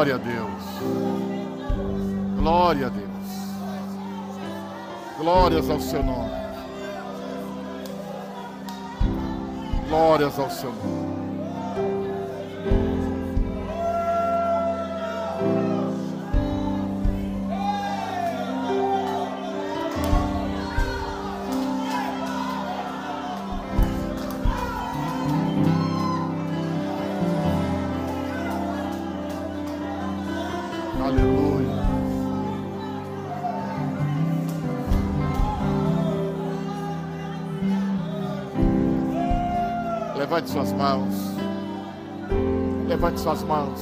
Glória a Deus. Glória a Deus. Glórias ao seu nome. Glórias ao seu nome. Levante suas mãos. Levante suas mãos.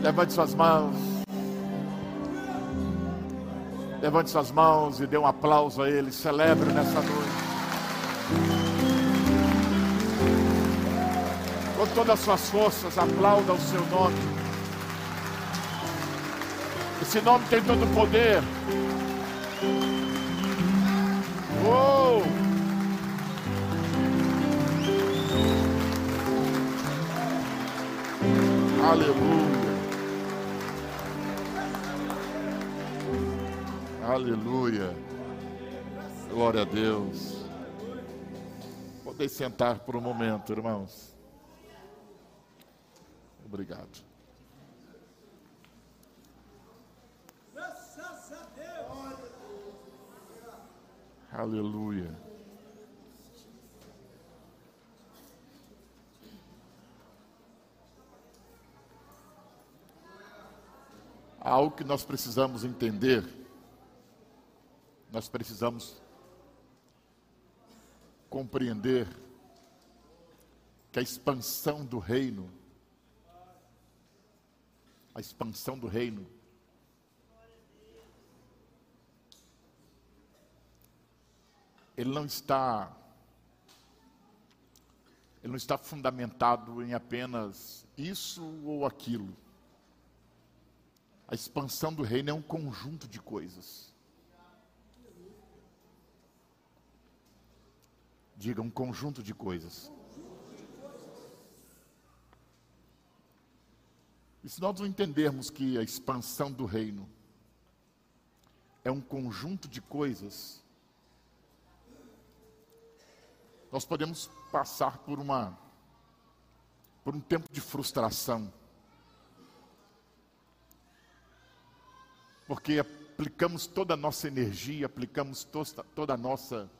Levante suas mãos. Levante suas mãos e dê um aplauso a Ele. Celebre nessa noite. Com todas as suas forças, aplauda o seu nome. Esse nome tem todo o poder. Oh! Aleluia. Aleluia. Glória a Deus. Podem sentar por um momento, irmãos. Obrigado. Aleluia. Algo que nós precisamos entender. Nós precisamos compreender que a expansão do reino, a expansão do reino, ele não está ele não está fundamentado em apenas isso ou aquilo. A expansão do reino é um conjunto de coisas. Diga um conjunto de coisas. E se nós não entendermos que a expansão do reino é um conjunto de coisas, nós podemos passar por uma por um tempo de frustração. Porque aplicamos toda a nossa energia, aplicamos to toda a nossa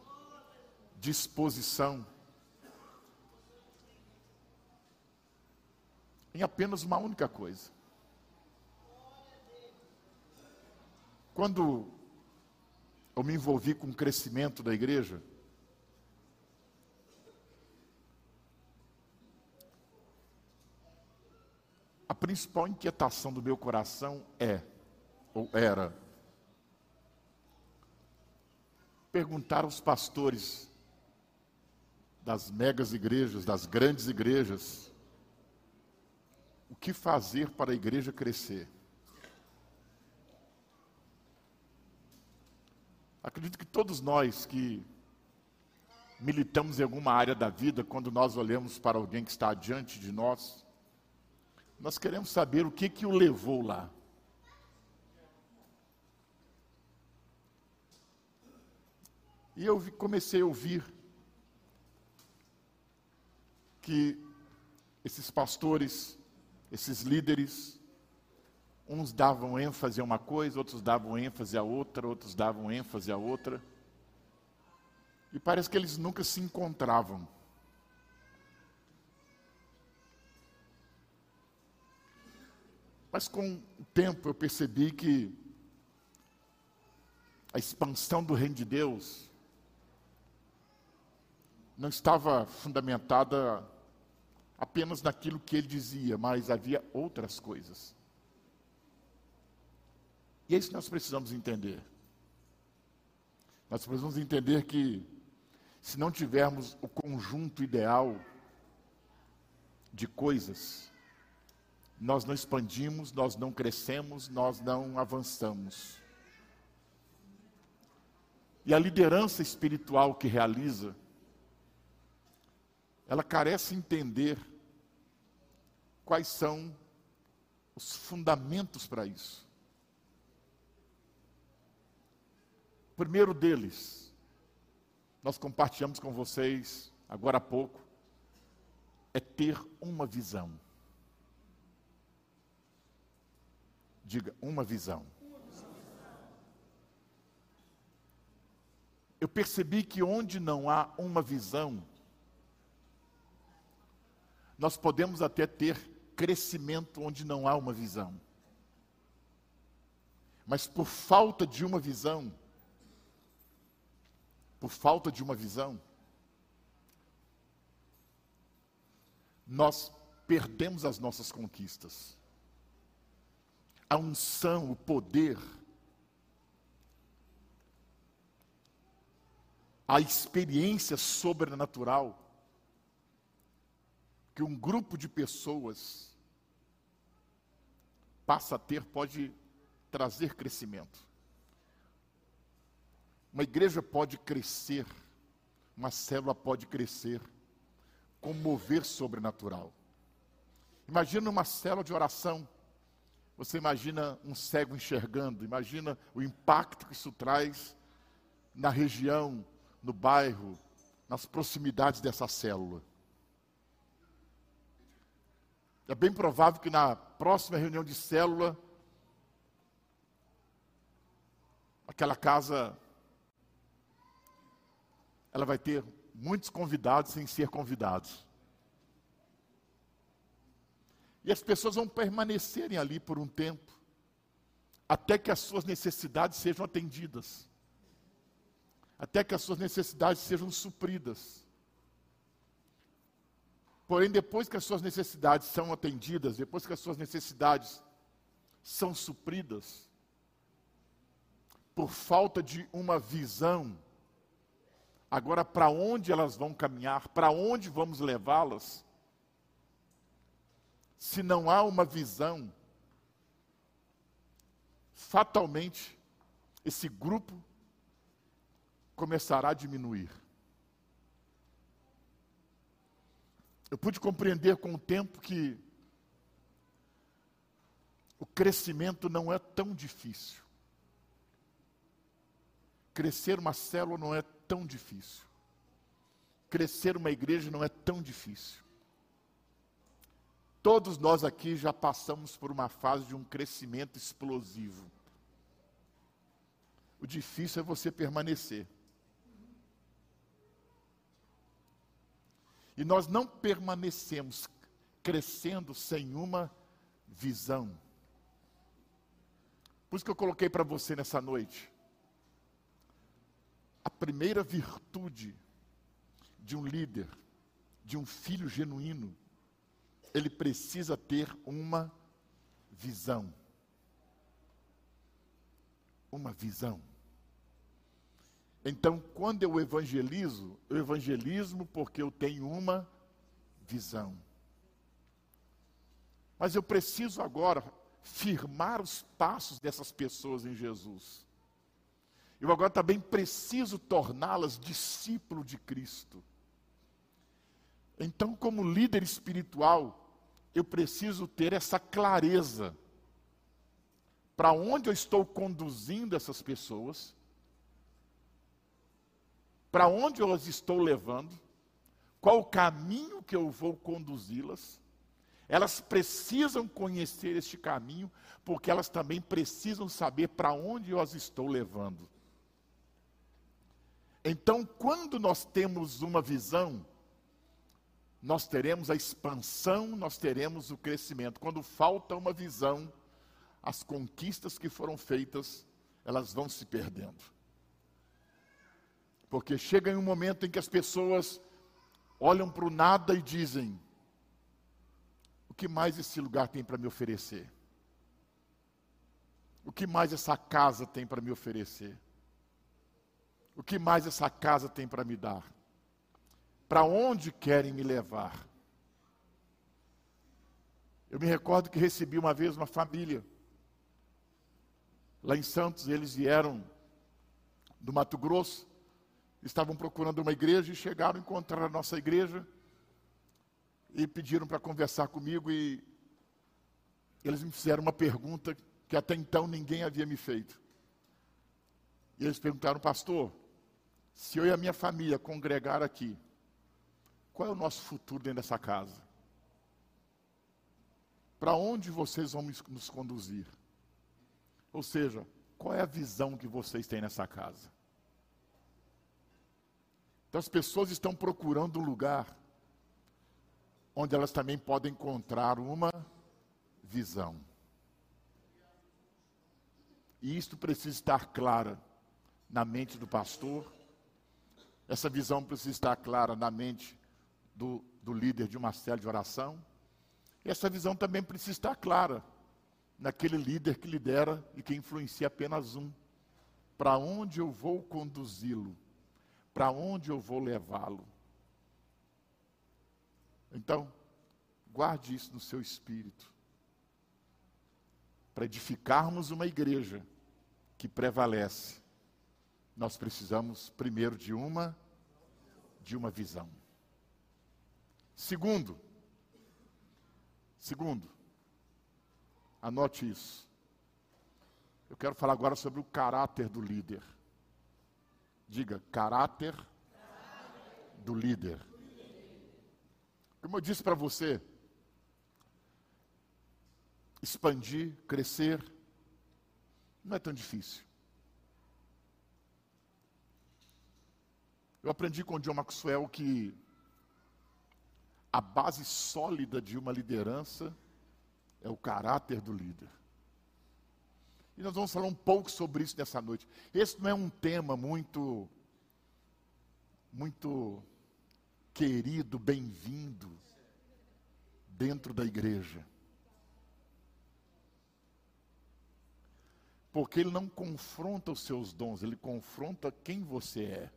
disposição em apenas uma única coisa. Quando eu me envolvi com o crescimento da igreja, a principal inquietação do meu coração é, ou era, perguntar aos pastores das megas igrejas, das grandes igrejas, o que fazer para a igreja crescer. Acredito que todos nós que militamos em alguma área da vida, quando nós olhamos para alguém que está diante de nós, nós queremos saber o que que o levou lá. E eu comecei a ouvir que esses pastores, esses líderes, uns davam ênfase a uma coisa, outros davam ênfase a outra, outros davam ênfase a outra. E parece que eles nunca se encontravam. Mas com o tempo eu percebi que a expansão do reino de Deus não estava fundamentada apenas naquilo que ele dizia, mas havia outras coisas. E é isso que nós precisamos entender. Nós precisamos entender que, se não tivermos o conjunto ideal de coisas, nós não expandimos, nós não crescemos, nós não avançamos. E a liderança espiritual que realiza, ela carece entender quais são os fundamentos para isso. O primeiro deles, nós compartilhamos com vocês agora há pouco, é ter uma visão. Diga, uma visão. Eu percebi que onde não há uma visão, nós podemos até ter crescimento onde não há uma visão. Mas por falta de uma visão, por falta de uma visão, nós perdemos as nossas conquistas. A unção, o poder, a experiência sobrenatural que um grupo de pessoas passa a ter pode trazer crescimento. Uma igreja pode crescer, uma célula pode crescer com mover sobrenatural. Imagina uma célula de oração. Você imagina um cego enxergando, imagina o impacto que isso traz na região, no bairro, nas proximidades dessa célula. É bem provável que na próxima reunião de célula, aquela casa ela vai ter muitos convidados sem ser convidados. E as pessoas vão permanecerem ali por um tempo, até que as suas necessidades sejam atendidas, até que as suas necessidades sejam supridas. Porém, depois que as suas necessidades são atendidas, depois que as suas necessidades são supridas, por falta de uma visão, Agora, para onde elas vão caminhar? Para onde vamos levá-las? Se não há uma visão, fatalmente, esse grupo começará a diminuir. Eu pude compreender com o tempo que o crescimento não é tão difícil. Crescer uma célula não é tão difícil. Crescer uma igreja não é tão difícil. Todos nós aqui já passamos por uma fase de um crescimento explosivo. O difícil é você permanecer. E nós não permanecemos crescendo sem uma visão. Por isso que eu coloquei para você nessa noite a primeira virtude de um líder, de um filho genuíno, ele precisa ter uma visão. Uma visão. Então, quando eu evangelizo, eu evangelismo porque eu tenho uma visão. Mas eu preciso agora firmar os passos dessas pessoas em Jesus. Eu agora também preciso torná-las discípulo de Cristo. Então, como líder espiritual, eu preciso ter essa clareza para onde eu estou conduzindo essas pessoas, para onde eu as estou levando, qual o caminho que eu vou conduzi-las. Elas precisam conhecer este caminho, porque elas também precisam saber para onde eu as estou levando. Então, quando nós temos uma visão, nós teremos a expansão, nós teremos o crescimento. Quando falta uma visão, as conquistas que foram feitas, elas vão se perdendo. Porque chega em um momento em que as pessoas olham para o nada e dizem: o que mais esse lugar tem para me oferecer? O que mais essa casa tem para me oferecer? O que mais essa casa tem para me dar? Para onde querem me levar? Eu me recordo que recebi uma vez uma família. Lá em Santos, eles vieram do Mato Grosso, estavam procurando uma igreja e chegaram, encontraram a nossa igreja e pediram para conversar comigo e eles me fizeram uma pergunta que até então ninguém havia me feito. E eles perguntaram, pastor, se eu e a minha família congregar aqui, qual é o nosso futuro dentro dessa casa? Para onde vocês vão nos conduzir? Ou seja, qual é a visão que vocês têm nessa casa? Então as pessoas estão procurando um lugar onde elas também podem encontrar uma visão. E isto precisa estar clara na mente do pastor, essa visão precisa estar clara na mente do, do líder de uma célula de oração, e essa visão também precisa estar clara naquele líder que lidera e que influencia apenas um. Para onde eu vou conduzi-lo? Para onde eu vou levá-lo? Então, guarde isso no seu espírito. Para edificarmos uma igreja que prevalece, nós precisamos primeiro de uma de uma visão. Segundo, segundo, anote isso. Eu quero falar agora sobre o caráter do líder. Diga, caráter do líder. Como eu disse para você, expandir, crescer, não é tão difícil. Eu aprendi com o John Maxwell que a base sólida de uma liderança é o caráter do líder. E nós vamos falar um pouco sobre isso nessa noite. Esse não é um tema muito, muito querido, bem-vindo dentro da igreja. Porque ele não confronta os seus dons, ele confronta quem você é.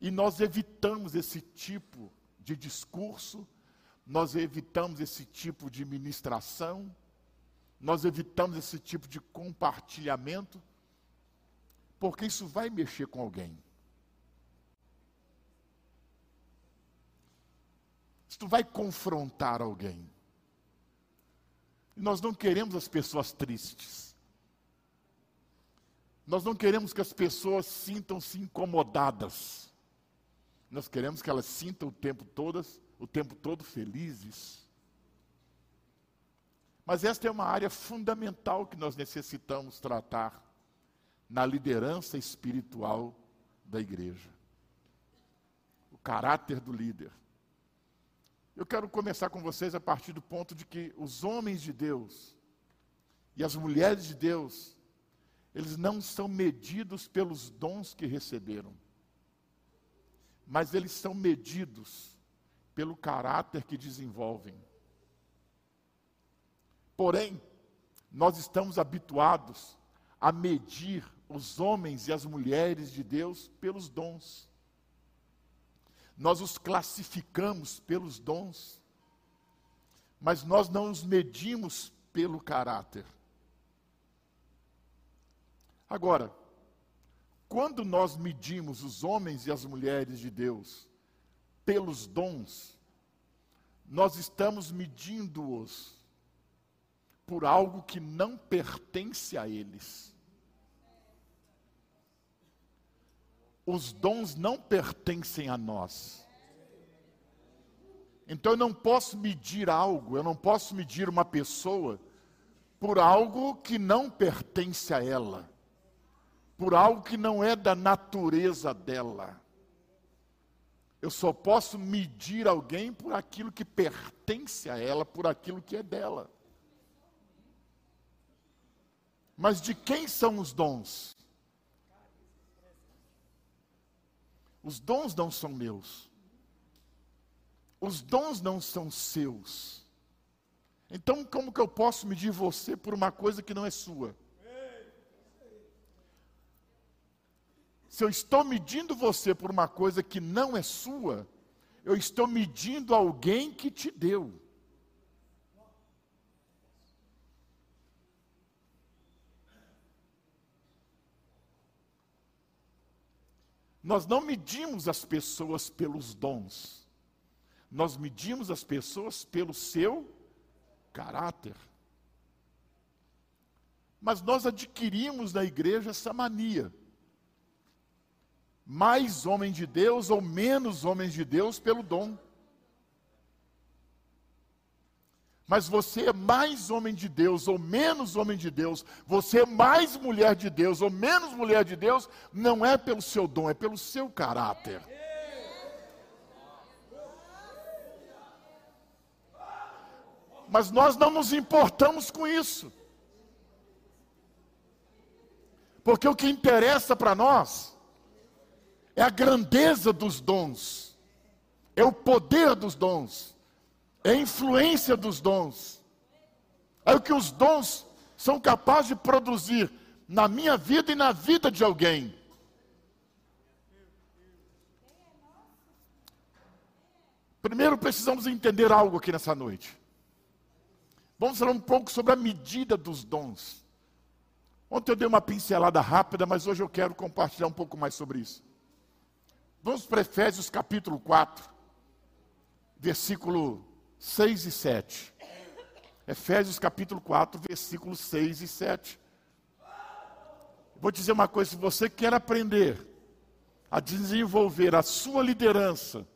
E nós evitamos esse tipo de discurso, nós evitamos esse tipo de ministração, nós evitamos esse tipo de compartilhamento, porque isso vai mexer com alguém. Isso vai confrontar alguém. E nós não queremos as pessoas tristes. Nós não queremos que as pessoas sintam-se incomodadas. Nós queremos que elas sintam o tempo todo, o tempo todo felizes. Mas esta é uma área fundamental que nós necessitamos tratar na liderança espiritual da igreja. O caráter do líder. Eu quero começar com vocês a partir do ponto de que os homens de Deus e as mulheres de Deus, eles não são medidos pelos dons que receberam mas eles são medidos pelo caráter que desenvolvem. Porém, nós estamos habituados a medir os homens e as mulheres de Deus pelos dons. Nós os classificamos pelos dons, mas nós não os medimos pelo caráter. Agora, quando nós medimos os homens e as mulheres de Deus pelos dons, nós estamos medindo-os por algo que não pertence a eles. Os dons não pertencem a nós. Então eu não posso medir algo, eu não posso medir uma pessoa por algo que não pertence a ela por algo que não é da natureza dela. Eu só posso medir alguém por aquilo que pertence a ela, por aquilo que é dela. Mas de quem são os dons? Os dons não são meus. Os dons não são seus. Então, como que eu posso medir você por uma coisa que não é sua? Se eu estou medindo você por uma coisa que não é sua, eu estou medindo alguém que te deu. Nós não medimos as pessoas pelos dons, Nós medimos as pessoas pelo seu caráter. Mas nós adquirimos na igreja essa mania. Mais homem de Deus ou menos homens de Deus pelo dom. Mas você é mais homem de Deus ou menos homem de Deus, você é mais mulher de Deus ou menos mulher de Deus, não é pelo seu dom, é pelo seu caráter. Mas nós não nos importamos com isso. Porque o que interessa para nós é a grandeza dos dons, é o poder dos dons, é a influência dos dons, é o que os dons são capazes de produzir na minha vida e na vida de alguém. Primeiro precisamos entender algo aqui nessa noite. Vamos falar um pouco sobre a medida dos dons. Ontem eu dei uma pincelada rápida, mas hoje eu quero compartilhar um pouco mais sobre isso. Vamos para Efésios capítulo 4, versículo 6 e 7. Efésios capítulo 4, versículos 6 e 7. Vou dizer uma coisa: se você quer aprender a desenvolver a sua liderança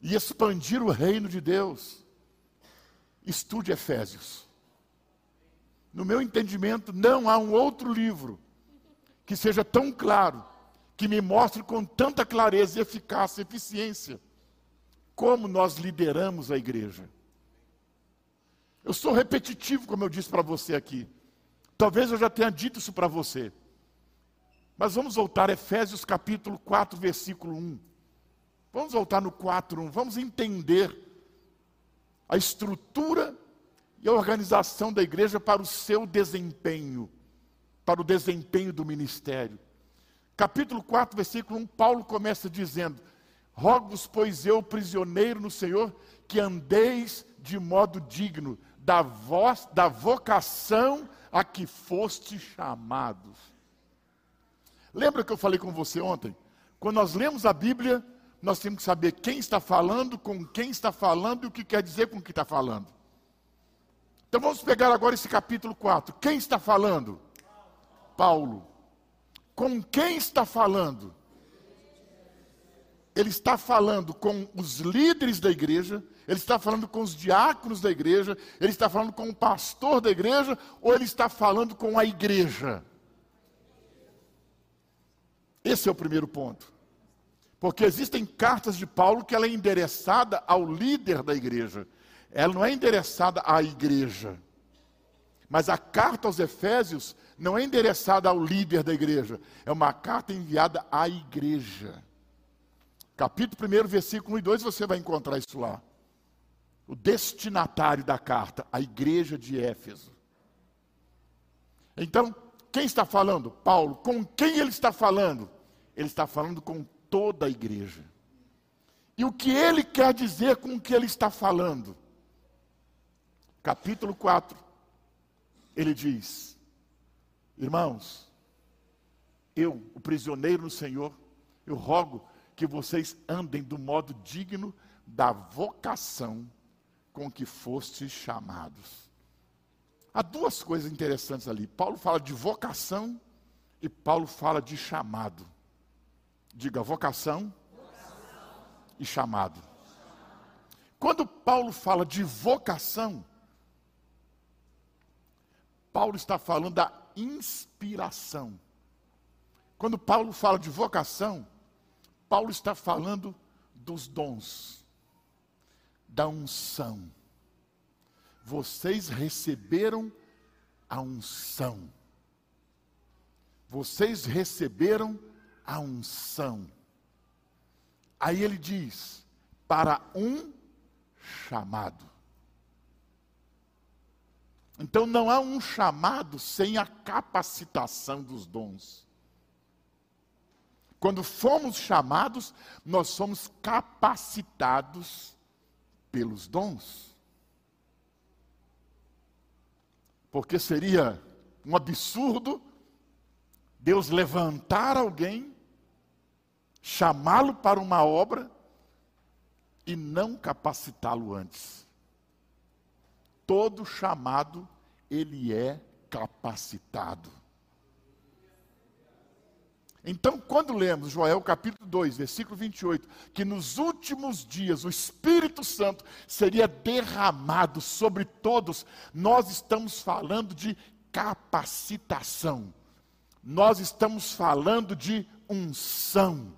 e expandir o reino de Deus, estude Efésios. No meu entendimento, não há um outro livro que seja tão claro, que me mostre com tanta clareza, eficácia, eficiência, como nós lideramos a igreja. Eu sou repetitivo, como eu disse para você aqui. Talvez eu já tenha dito isso para você. Mas vamos voltar a Efésios capítulo 4, versículo 1. Vamos voltar no 4, 1. Vamos entender a estrutura e a organização da igreja para o seu desempenho, para o desempenho do ministério. Capítulo 4, versículo 1, Paulo começa dizendo: Rogo-vos, pois eu, prisioneiro no Senhor, que andeis de modo digno da, voz, da vocação a que foste chamados. Lembra que eu falei com você ontem? Quando nós lemos a Bíblia, nós temos que saber quem está falando, com quem está falando e o que quer dizer com o que está falando. Então vamos pegar agora esse capítulo 4. Quem está falando? Paulo. Com quem está falando? Ele está falando com os líderes da igreja, ele está falando com os diáconos da igreja, ele está falando com o pastor da igreja, ou ele está falando com a igreja? Esse é o primeiro ponto. Porque existem cartas de Paulo que ela é endereçada ao líder da igreja ela não é endereçada à igreja. Mas a carta aos Efésios não é endereçada ao líder da igreja, é uma carta enviada à igreja. Capítulo 1, versículo 1 e 2, você vai encontrar isso lá. O destinatário da carta, a igreja de Éfeso. Então, quem está falando? Paulo. Com quem ele está falando? Ele está falando com toda a igreja. E o que ele quer dizer com o que ele está falando? capítulo 4, ele diz: Irmãos, eu, o prisioneiro no Senhor, eu rogo que vocês andem do modo digno da vocação com que fostes chamados. Há duas coisas interessantes ali. Paulo fala de vocação e Paulo fala de chamado. Diga vocação, vocação. e chamado. Quando Paulo fala de vocação, Paulo está falando da inspiração. Quando Paulo fala de vocação, Paulo está falando dos dons, da unção. Vocês receberam a unção. Vocês receberam a unção. Aí ele diz: para um chamado. Então não há um chamado sem a capacitação dos dons. Quando fomos chamados, nós somos capacitados pelos dons. Porque seria um absurdo Deus levantar alguém, chamá-lo para uma obra e não capacitá-lo antes. Todo chamado, ele é capacitado. Então, quando lemos Joel capítulo 2, versículo 28, que nos últimos dias o Espírito Santo seria derramado sobre todos, nós estamos falando de capacitação, nós estamos falando de unção,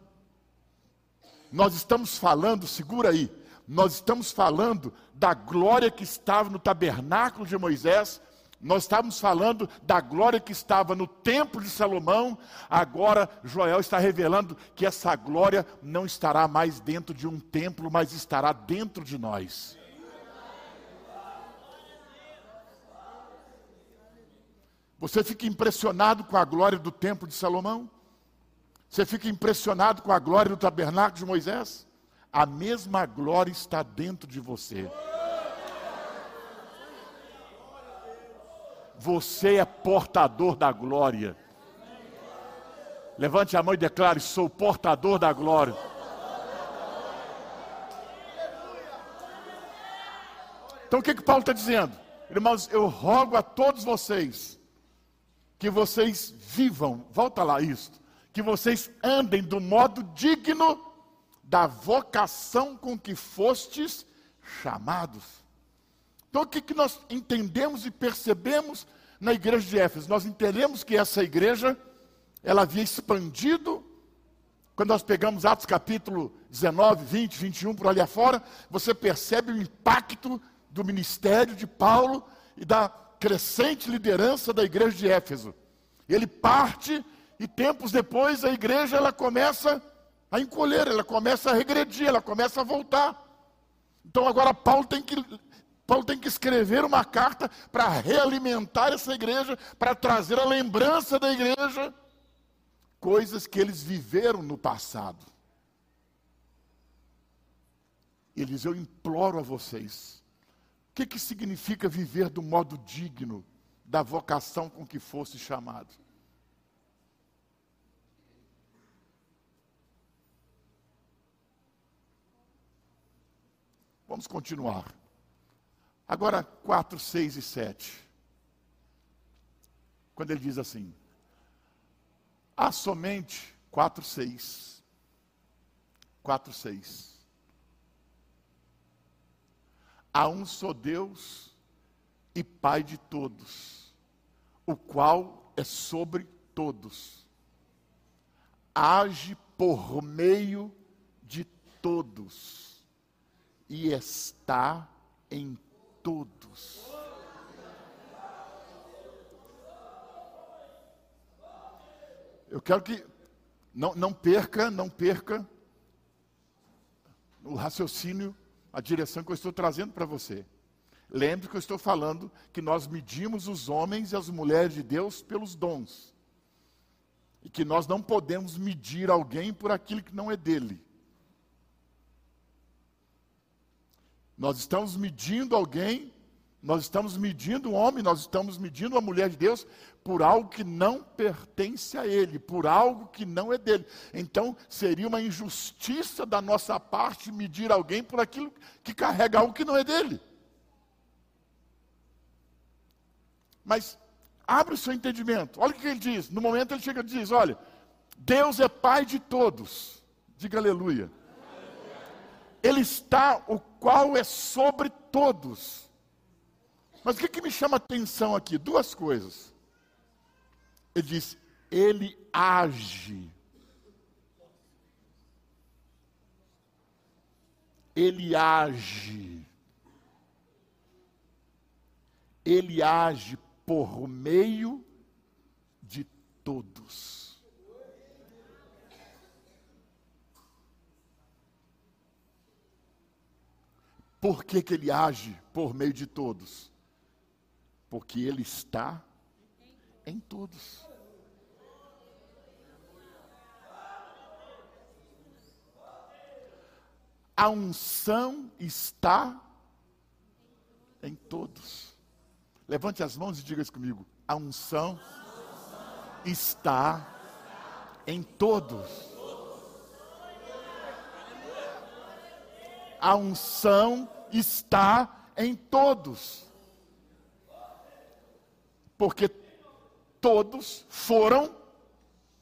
nós estamos falando, segura aí, nós estamos falando da glória que estava no tabernáculo de Moisés, nós estávamos falando da glória que estava no templo de Salomão, agora Joel está revelando que essa glória não estará mais dentro de um templo, mas estará dentro de nós. Você fica impressionado com a glória do templo de Salomão? Você fica impressionado com a glória do tabernáculo de Moisés? A mesma glória está dentro de você. Você é portador da glória. Levante a mão e declare: Sou portador da glória. Então o que, que Paulo está dizendo? Irmãos, eu rogo a todos vocês que vocês vivam, volta lá isso, que vocês andem do modo digno da vocação com que fostes chamados. Então, o que, que nós entendemos e percebemos na igreja de Éfeso? Nós entendemos que essa igreja, ela havia expandido. Quando nós pegamos Atos capítulo 19, 20, 21, por ali afora, você percebe o impacto do ministério de Paulo e da crescente liderança da igreja de Éfeso. Ele parte e tempos depois a igreja ela começa a encolher, ela começa a regredir, ela começa a voltar. Então agora Paulo tem que Paulo tem que escrever uma carta para realimentar essa igreja, para trazer a lembrança da igreja, coisas que eles viveram no passado. Ele diz: Eu imploro a vocês, o que, que significa viver do modo digno da vocação com que fosse chamado? Vamos continuar. Agora, 4, 6 e 7. Quando ele diz assim: há somente 4, 6. 4, 6. Há um só Deus e Pai de todos, o qual é sobre todos. Age por meio de todos e está em todos. Eu quero que não, não perca, não perca o raciocínio, a direção que eu estou trazendo para você. Lembre que eu estou falando que nós medimos os homens e as mulheres de Deus pelos dons. E que nós não podemos medir alguém por aquilo que não é dele. Nós estamos medindo alguém, nós estamos medindo um homem, nós estamos medindo uma mulher de Deus por algo que não pertence a ele, por algo que não é dele. Então, seria uma injustiça da nossa parte medir alguém por aquilo que carrega algo que não é dele. Mas abre o seu entendimento. Olha o que ele diz. No momento ele chega e diz: Olha, Deus é Pai de todos. Diga aleluia. Ele está, o qual é sobre todos. Mas o que, que me chama atenção aqui? Duas coisas. Ele diz, ele age. Ele age. Ele age por meio de todos. Por que, que ele age por meio de todos? Porque ele está em todos. A unção está em todos. Levante as mãos e diga isso comigo. A unção está em todos. A unção está em todos. Porque todos foram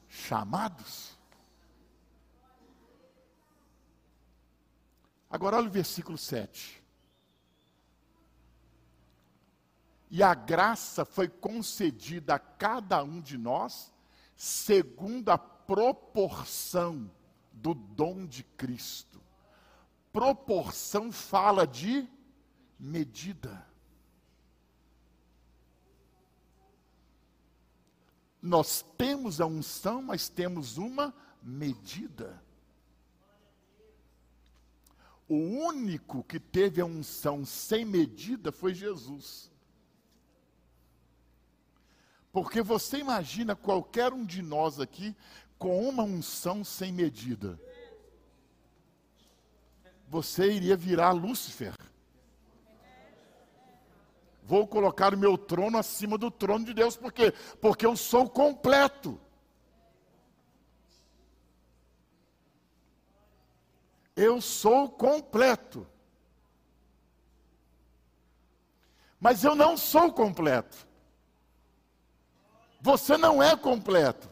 chamados. Agora olha o versículo 7. E a graça foi concedida a cada um de nós segundo a proporção do dom de Cristo. Proporção fala de medida. Nós temos a unção, mas temos uma medida. O único que teve a unção sem medida foi Jesus. Porque você imagina qualquer um de nós aqui com uma unção sem medida. Você iria virar Lúcifer. Vou colocar o meu trono acima do trono de Deus, por quê? Porque eu sou completo. Eu sou completo. Mas eu não sou completo. Você não é completo.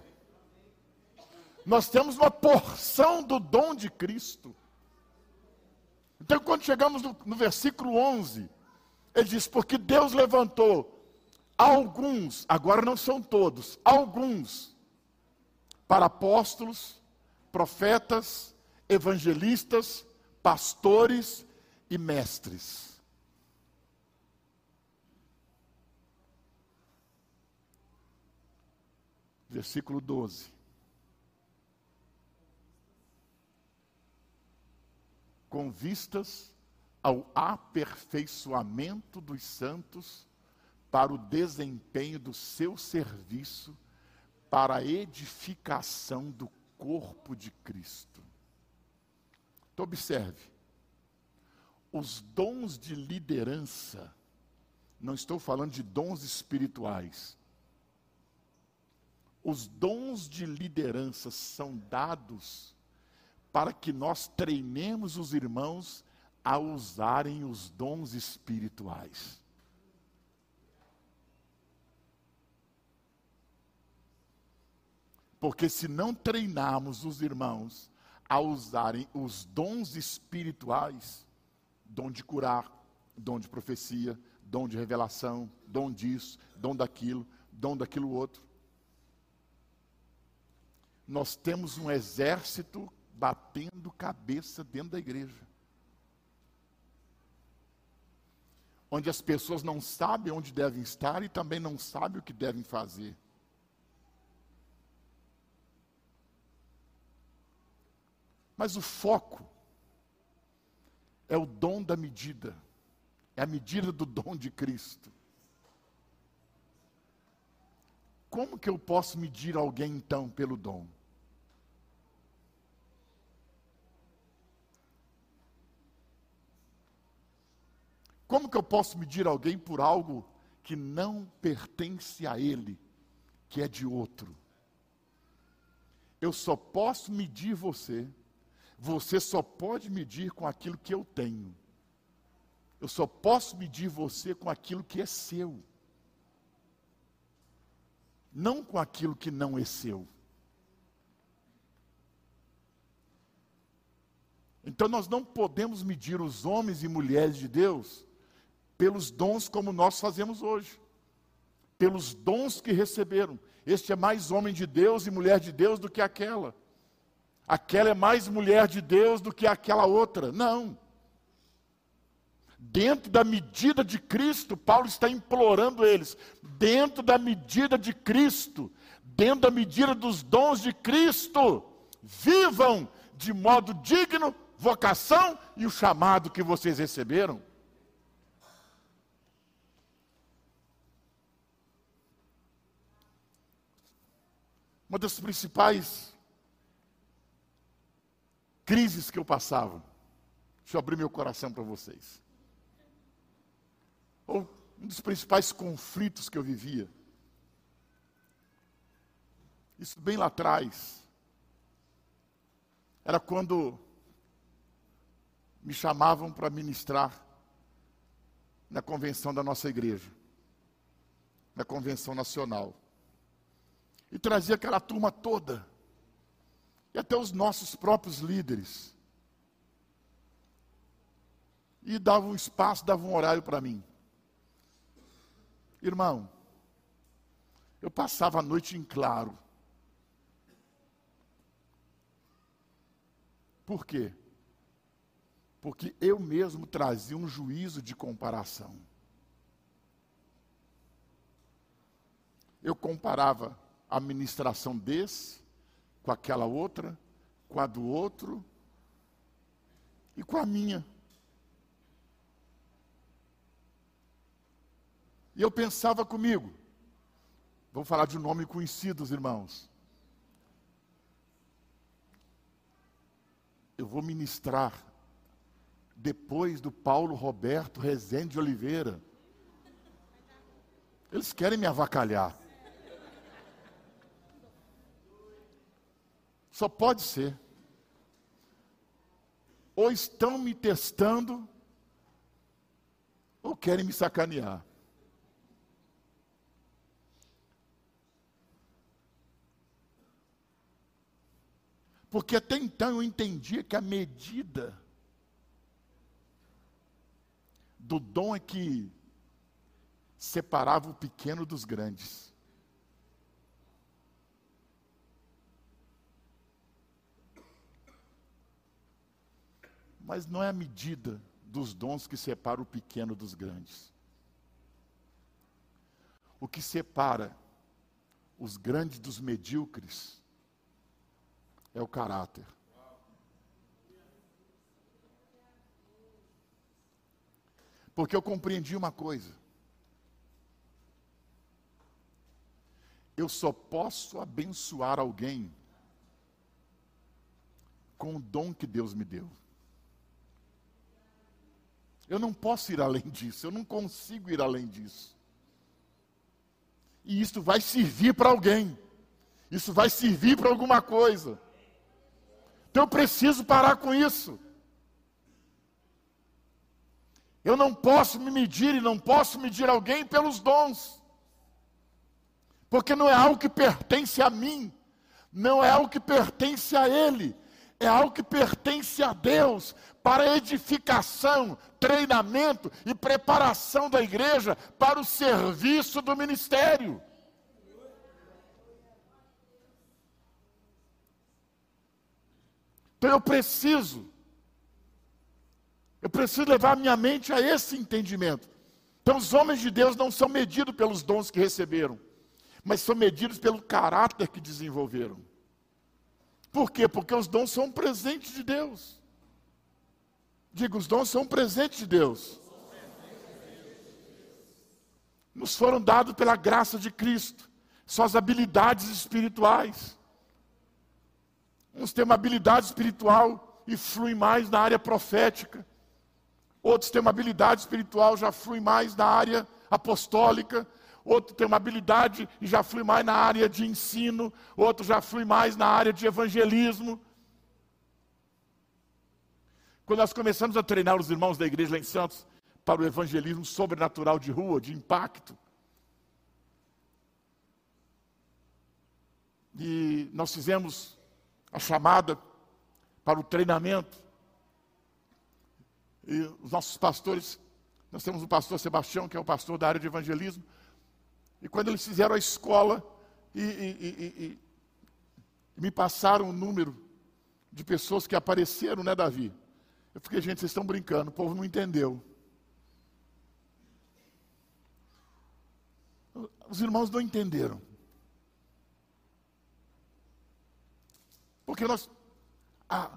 Nós temos uma porção do dom de Cristo. Então, quando chegamos no, no versículo 11, ele diz: Porque Deus levantou alguns, agora não são todos, alguns, para apóstolos, profetas, evangelistas, pastores e mestres. Versículo 12. Com vistas ao aperfeiçoamento dos santos para o desempenho do seu serviço para a edificação do corpo de Cristo. Então, observe, os dons de liderança, não estou falando de dons espirituais, os dons de liderança são dados para que nós treinemos os irmãos a usarem os dons espirituais. Porque se não treinarmos os irmãos a usarem os dons espirituais, dom de curar, dom de profecia, dom de revelação, dom disso, dom daquilo, dom daquilo outro. Nós temos um exército batendo cabeça dentro da igreja. onde as pessoas não sabem onde devem estar e também não sabem o que devem fazer. Mas o foco é o dom da medida, é a medida do dom de Cristo. Como que eu posso medir alguém então pelo dom? Como que eu posso medir alguém por algo que não pertence a ele, que é de outro? Eu só posso medir você, você só pode medir com aquilo que eu tenho. Eu só posso medir você com aquilo que é seu, não com aquilo que não é seu. Então nós não podemos medir os homens e mulheres de Deus pelos dons como nós fazemos hoje, pelos dons que receberam. Este é mais homem de Deus e mulher de Deus do que aquela. Aquela é mais mulher de Deus do que aquela outra. Não. Dentro da medida de Cristo, Paulo está implorando eles, dentro da medida de Cristo, dentro da medida dos dons de Cristo, vivam de modo digno vocação e o chamado que vocês receberam. Uma das principais crises que eu passava. Deixa eu abrir meu coração para vocês. Ou um dos principais conflitos que eu vivia. Isso bem lá atrás. Era quando me chamavam para ministrar na convenção da nossa igreja, na convenção nacional. E trazia aquela turma toda, e até os nossos próprios líderes. E dava um espaço, dava um horário para mim. Irmão, eu passava a noite em claro. Por quê? Porque eu mesmo trazia um juízo de comparação. Eu comparava a ministração desse com aquela outra, com a do outro e com a minha. E eu pensava comigo, vamos falar de um nome conhecido, irmãos. Eu vou ministrar depois do Paulo Roberto Rezende de Oliveira. Eles querem me avacalhar. Só pode ser. Ou estão me testando, ou querem me sacanear. Porque até então eu entendia que a medida do dom é que separava o pequeno dos grandes. Mas não é a medida dos dons que separa o pequeno dos grandes. O que separa os grandes dos medíocres é o caráter. Porque eu compreendi uma coisa. Eu só posso abençoar alguém com o dom que Deus me deu. Eu não posso ir além disso, eu não consigo ir além disso. E isso vai servir para alguém, isso vai servir para alguma coisa. Então eu preciso parar com isso. Eu não posso me medir e não posso medir alguém pelos dons. Porque não é algo que pertence a mim, não é algo que pertence a ele, é algo que pertence a Deus para edificação, treinamento e preparação da igreja para o serviço do ministério. Então eu preciso, eu preciso levar minha mente a esse entendimento. Então os homens de Deus não são medidos pelos dons que receberam, mas são medidos pelo caráter que desenvolveram. Por quê? Porque os dons são um presente de Deus. Digo, os dons são um presente de Deus. Nos foram dados pela graça de Cristo, suas habilidades espirituais. Uns têm uma habilidade espiritual e fluem mais na área profética. Outros têm uma habilidade espiritual, já fluem mais na área apostólica. Outro tem uma habilidade e já flui mais na área de ensino. Outro já flui mais na área de evangelismo. Quando nós começamos a treinar os irmãos da igreja lá em Santos para o evangelismo sobrenatural de rua, de impacto, e nós fizemos a chamada para o treinamento. E os nossos pastores, nós temos o pastor Sebastião, que é o pastor da área de evangelismo, e quando eles fizeram a escola e, e, e, e me passaram o número de pessoas que apareceram, né, Davi? Eu fiquei, gente, vocês estão brincando, o povo não entendeu. Os irmãos não entenderam. Porque nós, há,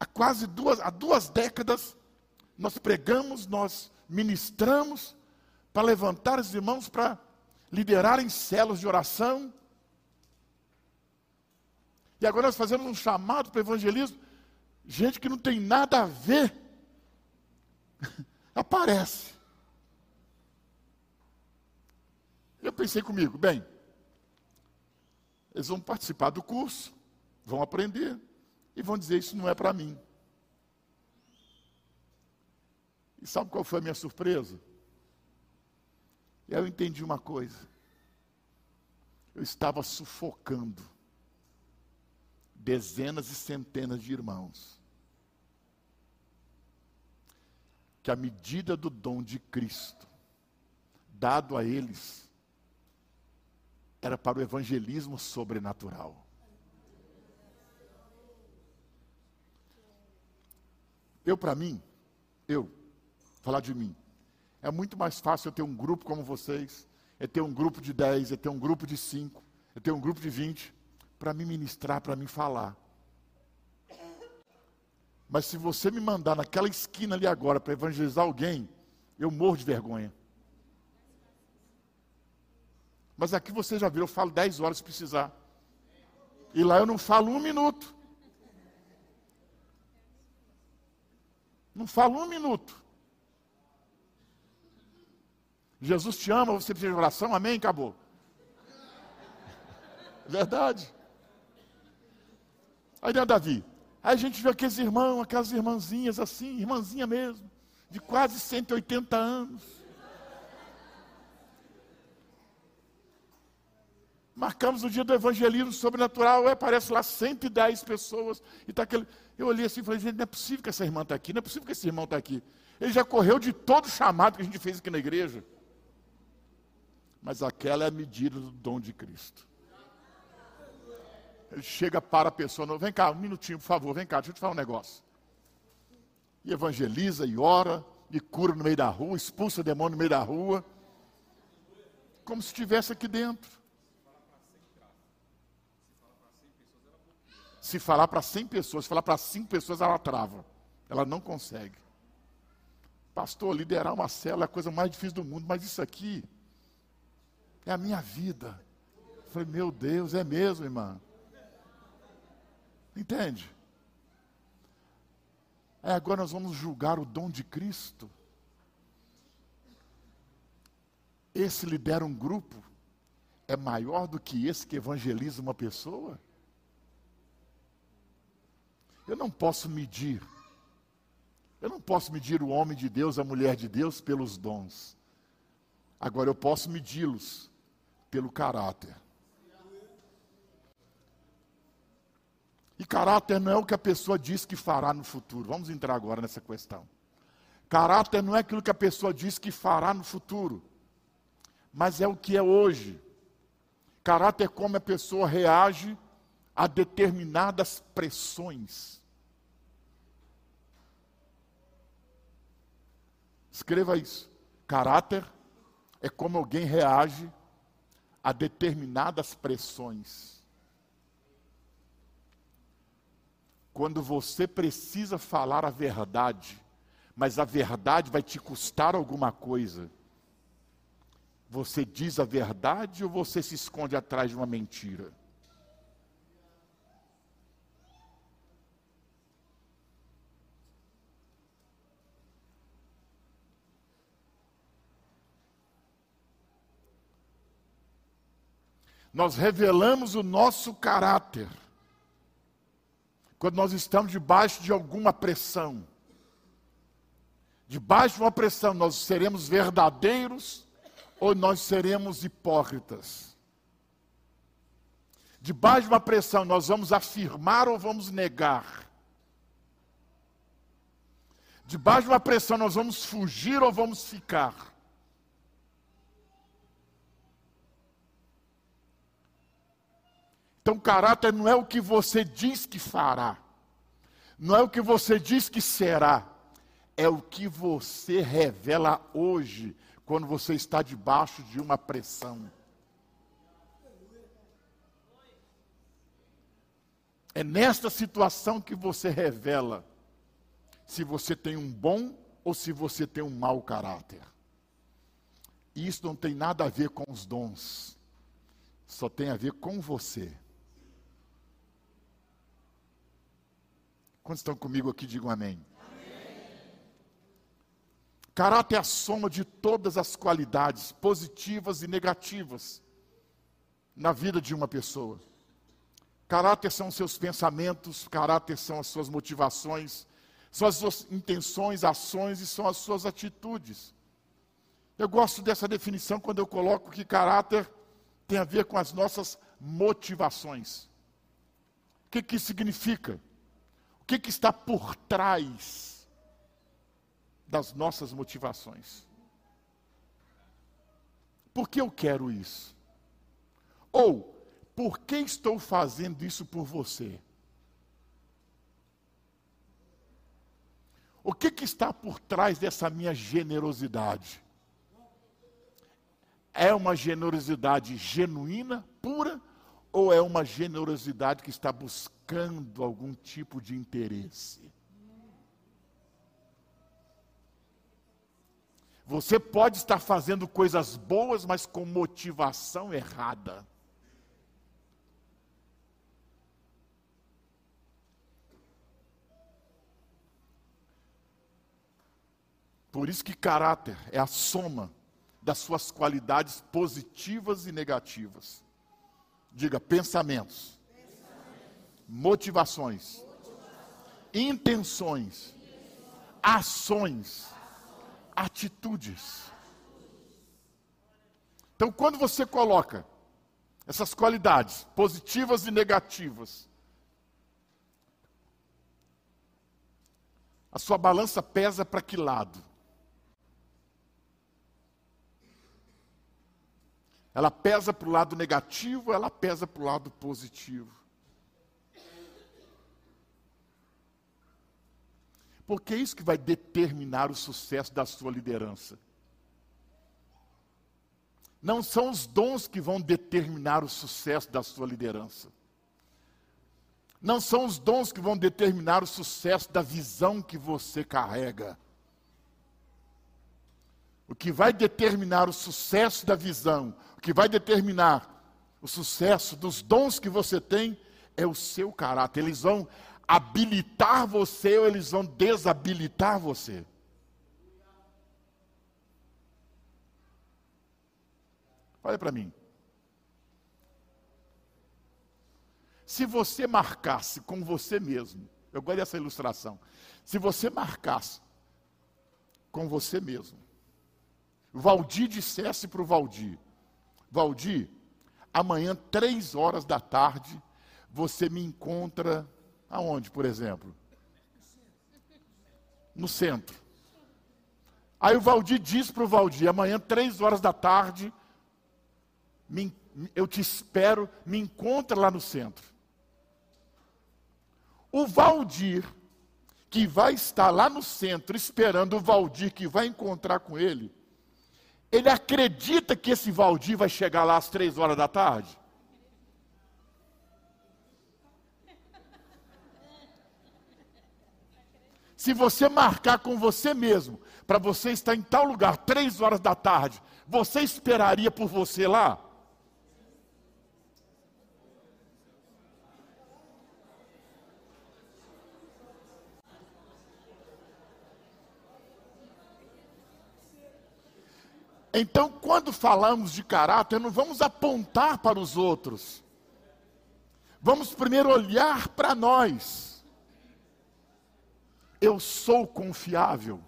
há quase duas, há duas décadas, nós pregamos, nós ministramos para levantar os irmãos para liderarem células de oração. E agora nós fazemos um chamado para o evangelismo. Gente que não tem nada a ver, aparece. Eu pensei comigo, bem, eles vão participar do curso, vão aprender e vão dizer: Isso não é para mim. sabe qual foi a minha surpresa? Eu entendi uma coisa. Eu estava sufocando dezenas e centenas de irmãos. Que a medida do dom de Cristo, dado a eles, era para o evangelismo sobrenatural. Eu, para mim, eu, falar de mim, é muito mais fácil eu ter um grupo como vocês, é ter um grupo de 10, é ter um grupo de 5, é ter um grupo de 20, para me ministrar, para me falar. Mas se você me mandar naquela esquina ali agora para evangelizar alguém, eu morro de vergonha. Mas aqui você já viu, eu falo 10 horas se precisar. E lá eu não falo um minuto. Não falo um minuto. Jesus te ama, você precisa de oração, amém? Acabou. Verdade. Aí não, Davi. Aí a gente vê aqueles irmãos, aquelas irmãzinhas assim, irmãzinha mesmo, de quase 180 anos. Marcamos o dia do evangelismo sobrenatural, aí aparece lá 110 pessoas, e está aquele. Eu olhei assim e falei, gente, não é possível que essa irmã está aqui, não é possível que esse irmão está aqui. Ele já correu de todo o chamado que a gente fez aqui na igreja. Mas aquela é a medida do dom de Cristo. Ele chega para a pessoa, vem cá, um minutinho, por favor, vem cá, deixa eu te falar um negócio. E evangeliza, e ora, e cura no meio da rua, expulsa demônio no meio da rua. Como se estivesse aqui dentro. Se falar para 100 pessoas, se falar para 5 pessoas, ela trava. Ela não consegue. Pastor, liderar uma célula é a coisa mais difícil do mundo, mas isso aqui é a minha vida. Eu falei, meu Deus, é mesmo, irmã. Entende? É, agora nós vamos julgar o dom de Cristo. Esse lidera um grupo, é maior do que esse que evangeliza uma pessoa? Eu não posso medir. Eu não posso medir o homem de Deus, a mulher de Deus, pelos dons. Agora eu posso medi-los pelo caráter. E caráter não é o que a pessoa diz que fará no futuro. Vamos entrar agora nessa questão. Caráter não é aquilo que a pessoa diz que fará no futuro, mas é o que é hoje. Caráter é como a pessoa reage a determinadas pressões. Escreva isso. Caráter é como alguém reage a determinadas pressões. Quando você precisa falar a verdade, mas a verdade vai te custar alguma coisa. Você diz a verdade ou você se esconde atrás de uma mentira? nós revelamos o nosso caráter quando nós estamos debaixo de alguma pressão. Debaixo de uma pressão, nós seremos verdadeiros ou nós seremos hipócritas. Debaixo de uma pressão, nós vamos afirmar ou vamos negar. Debaixo de uma pressão, nós vamos fugir ou vamos ficar. Então, caráter não é o que você diz que fará, não é o que você diz que será, é o que você revela hoje, quando você está debaixo de uma pressão. É nesta situação que você revela se você tem um bom ou se você tem um mau caráter. E isso não tem nada a ver com os dons, só tem a ver com você. Quantos estão comigo aqui, digam amém. amém. Caráter é a soma de todas as qualidades, positivas e negativas, na vida de uma pessoa. Caráter são seus pensamentos, caráter são as suas motivações, São as suas intenções, ações e são as suas atitudes. Eu gosto dessa definição quando eu coloco que caráter tem a ver com as nossas motivações. O que, que significa? Que, que está por trás das nossas motivações? Por que eu quero isso? Ou, por que estou fazendo isso por você? O que, que está por trás dessa minha generosidade? É uma generosidade genuína, pura, ou é uma generosidade que está buscando algum tipo de interesse? Você pode estar fazendo coisas boas, mas com motivação errada. Por isso que caráter é a soma das suas qualidades positivas e negativas. Diga pensamentos, motivações, intenções, ações atitudes. Então, quando você coloca essas qualidades, positivas e negativas, a sua balança pesa para que lado? Ela pesa para o lado negativo, ela pesa para o lado positivo. Porque é isso que vai determinar o sucesso da sua liderança. Não são os dons que vão determinar o sucesso da sua liderança. Não são os dons que vão determinar o sucesso da visão que você carrega. O que vai determinar o sucesso da visão, o que vai determinar o sucesso dos dons que você tem, é o seu caráter. Eles vão habilitar você ou eles vão desabilitar você. Olha para mim. Se você marcasse com você mesmo, eu gosto dessa ilustração. Se você marcasse com você mesmo, Valdir dissesse para o Valdir: Valdir, amanhã, três horas da tarde, você me encontra Aonde, por exemplo? No centro. Aí o Valdir diz para o Valdir: amanhã, três horas da tarde, me, eu te espero, me encontra lá no centro. O Valdir, que vai estar lá no centro esperando o Valdir que vai encontrar com ele, ele acredita que esse Valdir vai chegar lá às três horas da tarde? Se você marcar com você mesmo, para você estar em tal lugar, três horas da tarde, você esperaria por você lá? Então, quando falamos de caráter, não vamos apontar para os outros. Vamos primeiro olhar para nós. Eu sou confiável.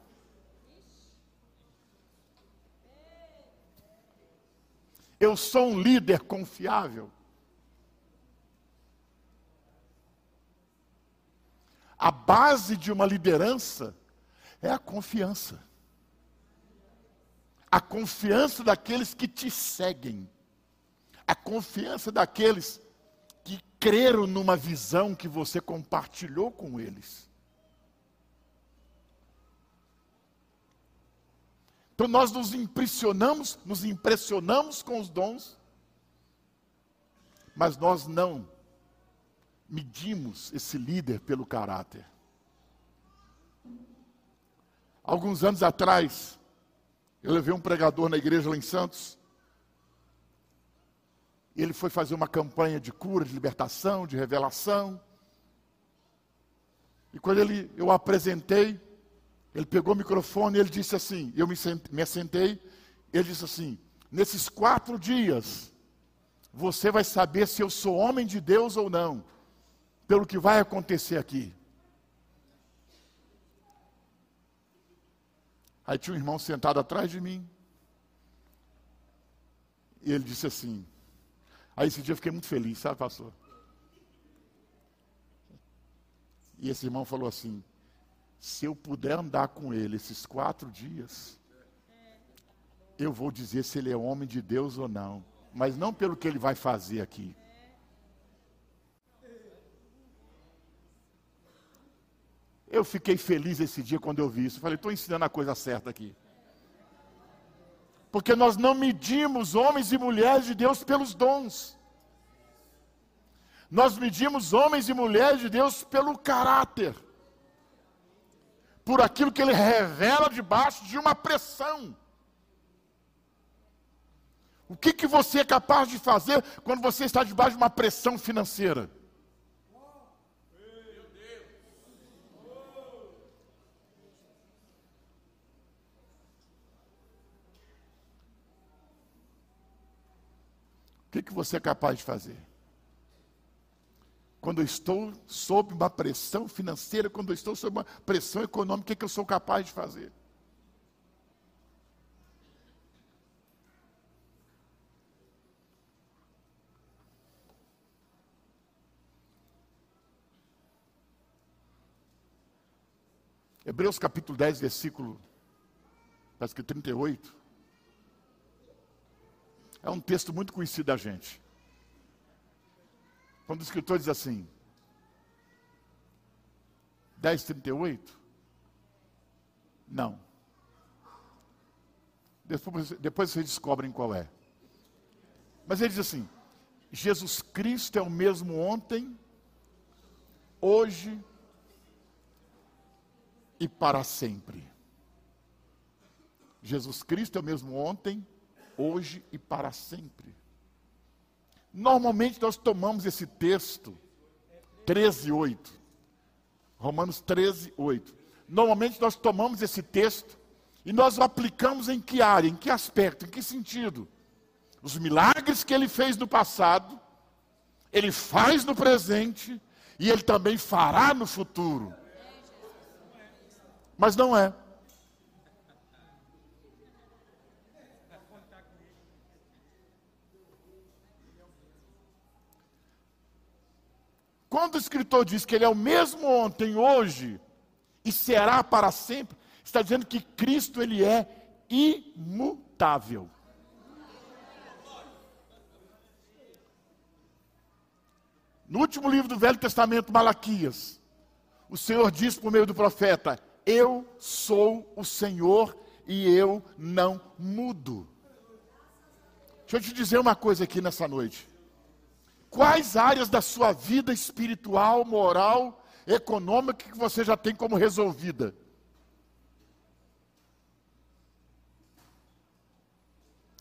Eu sou um líder confiável. A base de uma liderança é a confiança. A confiança daqueles que te seguem. A confiança daqueles que creram numa visão que você compartilhou com eles. Então nós nos impressionamos, nos impressionamos com os dons, mas nós não medimos esse líder pelo caráter. Alguns anos atrás, eu levei um pregador na igreja lá em Santos. E ele foi fazer uma campanha de cura, de libertação, de revelação. E quando ele, eu apresentei, ele pegou o microfone e ele disse assim: eu me, sent, me assentei. Ele disse assim: nesses quatro dias, você vai saber se eu sou homem de Deus ou não, pelo que vai acontecer aqui. Aí tinha um irmão sentado atrás de mim. E ele disse assim. Aí esse dia eu fiquei muito feliz, sabe, pastor? E esse irmão falou assim: se eu puder andar com ele esses quatro dias, eu vou dizer se ele é homem de Deus ou não. Mas não pelo que ele vai fazer aqui. Eu fiquei feliz esse dia quando eu vi isso. Falei, estou ensinando a coisa certa aqui. Porque nós não medimos homens e mulheres de Deus pelos dons. Nós medimos homens e mulheres de Deus pelo caráter. Por aquilo que ele revela debaixo de uma pressão. O que, que você é capaz de fazer quando você está debaixo de uma pressão financeira? Que, você é capaz de fazer? Quando eu estou sob uma pressão financeira, quando eu estou sob uma pressão econômica, o que, que eu sou capaz de fazer? Hebreus capítulo 10, versículo, parece que 38. É um texto muito conhecido da gente. Quando o escritor diz assim, 10,38? Não. Depois, depois vocês descobrem qual é. Mas ele diz assim: Jesus Cristo é o mesmo ontem, hoje e para sempre. Jesus Cristo é o mesmo ontem, hoje e para sempre. Normalmente nós tomamos esse texto, 13, 8. Romanos 13, 8. Normalmente nós tomamos esse texto e nós o aplicamos em que área, em que aspecto, em que sentido? Os milagres que ele fez no passado, ele faz no presente e ele também fará no futuro. Mas não é. Quando o escritor diz que ele é o mesmo ontem, hoje e será para sempre, está dizendo que Cristo ele é imutável. No último livro do Velho Testamento, Malaquias, o Senhor diz por meio do profeta: Eu sou o Senhor e eu não mudo. Deixa eu te dizer uma coisa aqui nessa noite. Quais áreas da sua vida espiritual, moral, econômica que você já tem como resolvida?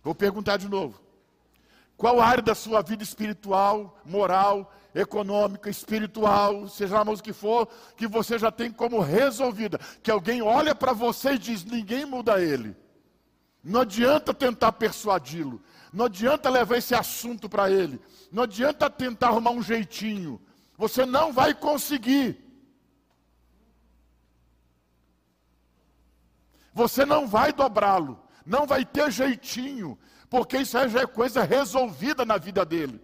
Vou perguntar de novo. Qual área da sua vida espiritual, moral, econômica, espiritual, seja lá o que for, que você já tem como resolvida? Que alguém olha para você e diz: ninguém muda ele. Não adianta tentar persuadi-lo. Não adianta levar esse assunto para ele. Não adianta tentar arrumar um jeitinho. Você não vai conseguir. Você não vai dobrá-lo. Não vai ter jeitinho. Porque isso aí já é coisa resolvida na vida dele.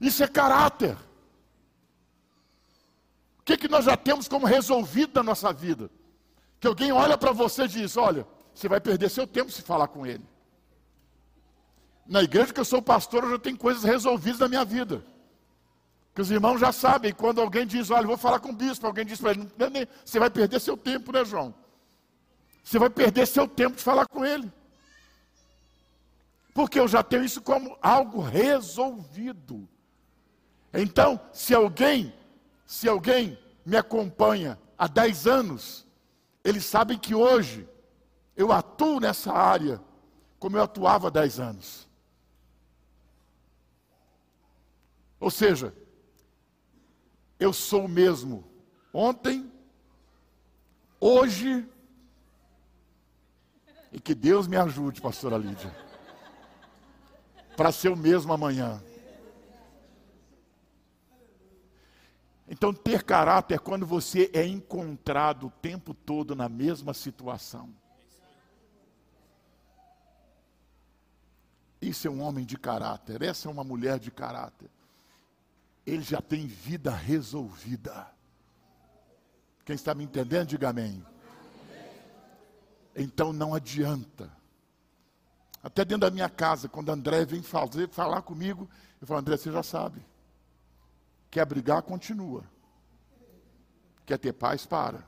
Isso é caráter. O que, que nós já temos como resolvido na nossa vida? Que alguém olha para você e diz: Olha, você vai perder seu tempo se falar com ele. Na igreja que eu sou pastor, eu já tenho coisas resolvidas na minha vida. Que os irmãos já sabem, quando alguém diz, olha, vou falar com o bispo, alguém diz para ele, você vai perder seu tempo, né, João? Você vai perder seu tempo de falar com ele. Porque eu já tenho isso como algo resolvido. Então, se alguém, se alguém me acompanha há 10 anos, eles sabem que hoje eu atuo nessa área como eu atuava há 10 anos. Ou seja, eu sou o mesmo ontem, hoje, e que Deus me ajude, pastora Lídia, para ser o mesmo amanhã. Então, ter caráter é quando você é encontrado o tempo todo na mesma situação. Isso é um homem de caráter, essa é uma mulher de caráter. Ele já tem vida resolvida. Quem está me entendendo, diga amém. Então não adianta. Até dentro da minha casa, quando André vem fazer, falar comigo, eu falo, André, você já sabe. Quer brigar, continua. Quer ter paz, para.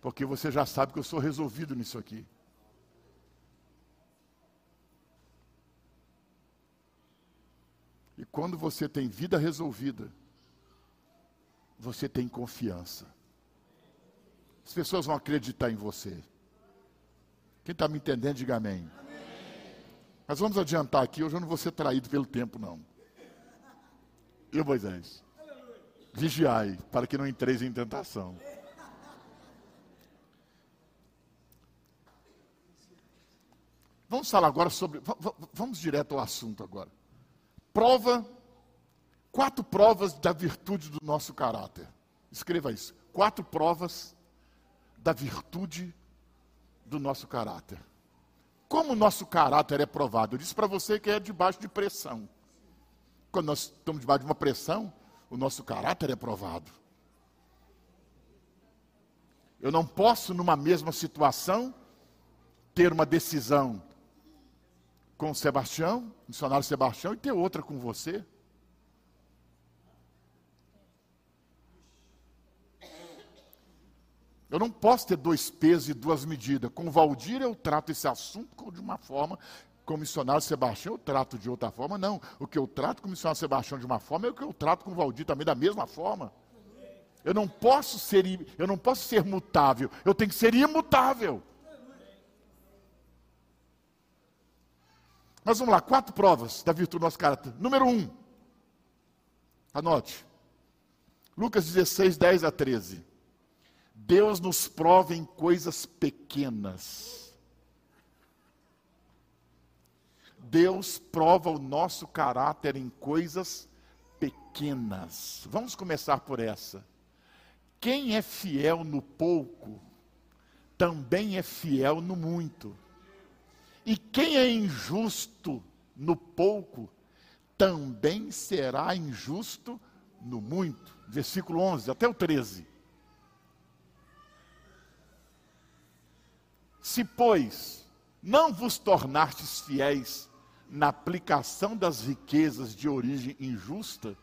Porque você já sabe que eu sou resolvido nisso aqui. E quando você tem vida resolvida, você tem confiança. As pessoas vão acreditar em você. Quem está me entendendo, diga amém. amém. Mas vamos adiantar aqui, hoje eu não vou ser traído pelo tempo, não. E Moisés? Vigiai, para que não entreis em tentação. Vamos falar agora sobre. Vamos direto ao assunto agora prova, quatro provas da virtude do nosso caráter. Escreva isso. Quatro provas da virtude do nosso caráter. Como o nosso caráter é provado? Eu disse para você que é debaixo de pressão. Quando nós estamos debaixo de uma pressão, o nosso caráter é provado. Eu não posso, numa mesma situação, ter uma decisão com Sebastião, missionário Sebastião, e ter outra com você. Eu não posso ter dois pesos e duas medidas. Com Valdir eu trato esse assunto de uma forma, com o missionário Sebastião eu trato de outra forma. Não, o que eu trato com o missionário Sebastião de uma forma é o que eu trato com o Valdir também da mesma forma. Eu não posso ser, eu não posso ser mutável, eu tenho que ser imutável. Mas vamos lá, quatro provas da virtude do nosso caráter. Número um, anote. Lucas 16, 10 a 13. Deus nos prova em coisas pequenas. Deus prova o nosso caráter em coisas pequenas. Vamos começar por essa. Quem é fiel no pouco, também é fiel no muito. E quem é injusto no pouco, também será injusto no muito. Versículo 11 até o 13. Se, pois, não vos tornastes fiéis na aplicação das riquezas de origem injusta,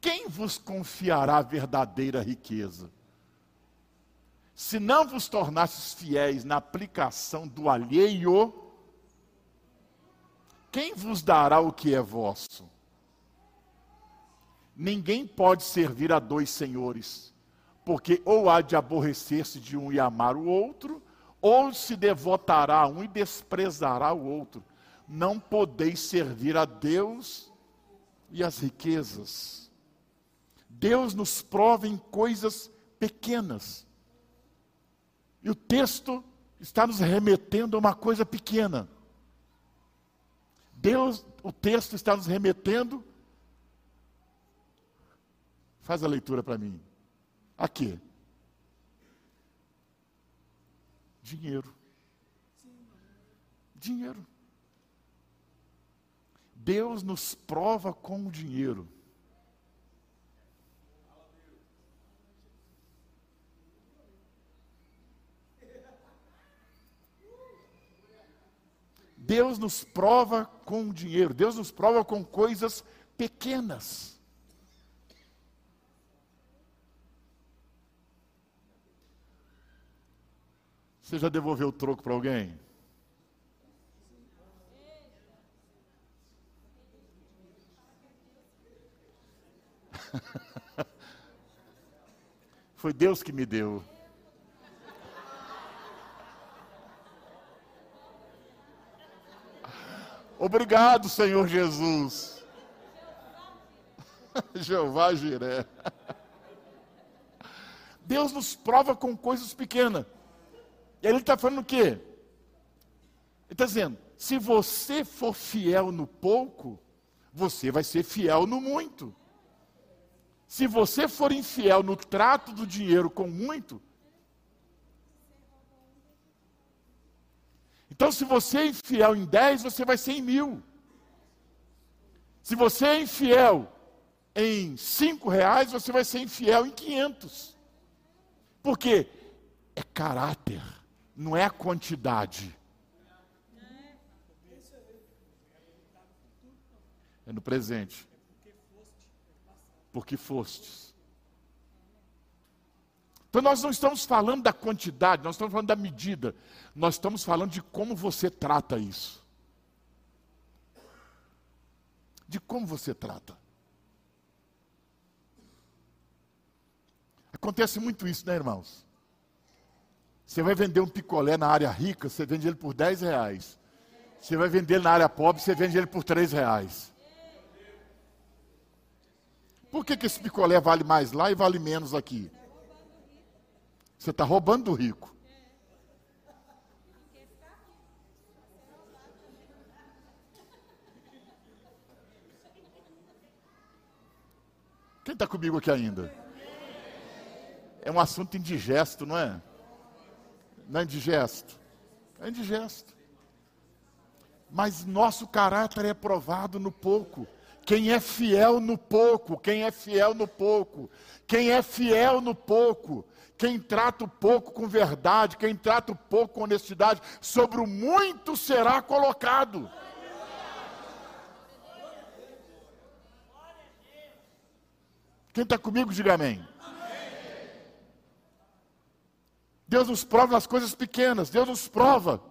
quem vos confiará a verdadeira riqueza? Se não vos tornastes fiéis na aplicação do alheio, quem vos dará o que é vosso? Ninguém pode servir a dois senhores, porque ou há de aborrecer-se de um e amar o outro, ou se devotará a um e desprezará o outro. Não podeis servir a Deus e as riquezas. Deus nos prova em coisas pequenas. E o texto está nos remetendo a uma coisa pequena. Deus, o texto está nos remetendo. Faz a leitura para mim. A quê? Dinheiro. Dinheiro. Deus nos prova com o dinheiro. Deus nos prova com dinheiro, Deus nos prova com coisas pequenas. Você já devolveu o troco para alguém? Foi Deus que me deu. Obrigado, Senhor Jesus. Jeová Jiré. Deus nos prova com coisas pequenas. E ele está falando o quê? Ele está dizendo: se você for fiel no pouco, você vai ser fiel no muito. Se você for infiel no trato do dinheiro com muito, Então, se você é infiel em 10, você vai ser em mil. Se você é infiel em 5 reais, você vai ser infiel em 500. Por quê? É caráter, não é a quantidade. É no presente. Porque fostes. Então nós não estamos falando da quantidade, nós estamos falando da medida. Nós estamos falando de como você trata isso. De como você trata. Acontece muito isso, né, irmãos? Você vai vender um picolé na área rica, você vende ele por 10 reais. Você vai vender na área pobre, você vende ele por 3 reais. Por que, que esse picolé vale mais lá e vale menos aqui? Você está roubando do rico. Quem está comigo aqui ainda? É um assunto indigesto, não é? Não é indigesto? É indigesto. Mas nosso caráter é provado no pouco. Quem é fiel no pouco, quem é fiel no pouco, quem é fiel no pouco, quem trata o pouco com verdade, quem trata o pouco com honestidade, sobre o muito será colocado. Quem está comigo, diga amém. Deus nos prova nas coisas pequenas, Deus nos prova.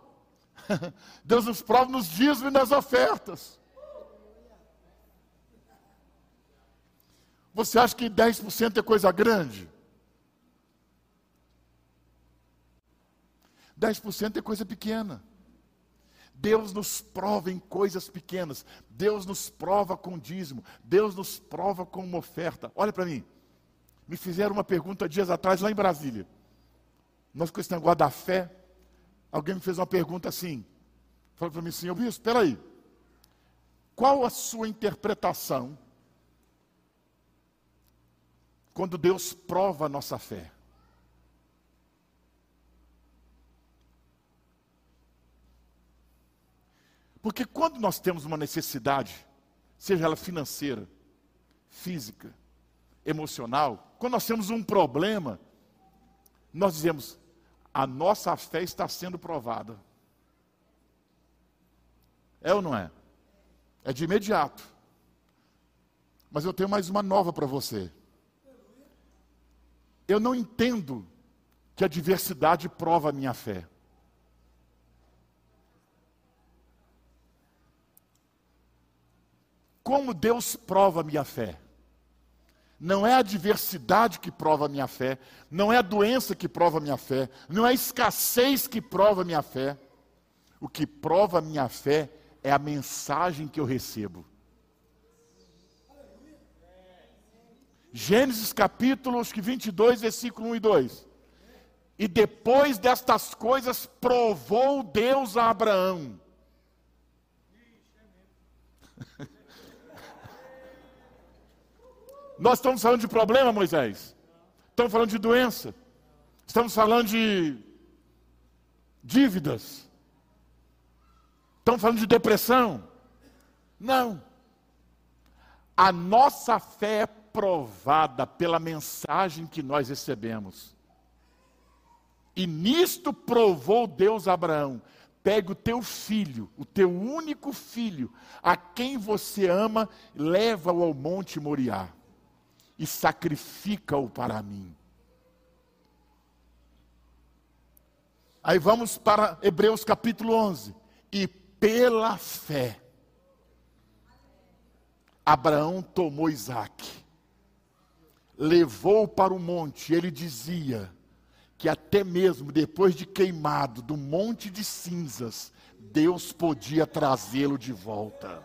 Deus nos prova nos dízimos e nas ofertas. Você acha que 10% é coisa grande? 10% é coisa pequena. Deus nos prova em coisas pequenas. Deus nos prova com dízimo. Deus nos prova com uma oferta. Olha para mim. Me fizeram uma pergunta dias atrás lá em Brasília. Nós com esse negócio da fé. Alguém me fez uma pergunta assim. Falou para mim assim, eu vi isso, espera aí. Qual a sua interpretação quando Deus prova a nossa fé. Porque quando nós temos uma necessidade, seja ela financeira, física, emocional, quando nós temos um problema, nós dizemos: a nossa fé está sendo provada. É ou não é? É de imediato. Mas eu tenho mais uma nova para você. Eu não entendo que a diversidade prova a minha fé. Como Deus prova a minha fé? Não é a diversidade que prova a minha fé, não é a doença que prova a minha fé, não é a escassez que prova a minha fé. O que prova a minha fé é a mensagem que eu recebo. Gênesis capítulo 22, versículo 1 e 2. E depois destas coisas provou Deus a Abraão. Nós estamos falando de problema, Moisés. Estamos falando de doença. Estamos falando de dívidas. Estamos falando de depressão. Não. A nossa fé é provada pela mensagem que nós recebemos. E nisto provou Deus a Abraão: pegue o teu filho, o teu único filho, a quem você ama, leva-o ao monte Moriá e sacrifica-o para mim. Aí vamos para Hebreus capítulo 11. E pela fé, Abraão tomou Isaac levou para o monte, ele dizia que até mesmo depois de queimado do monte de cinzas, Deus podia trazê-lo de volta.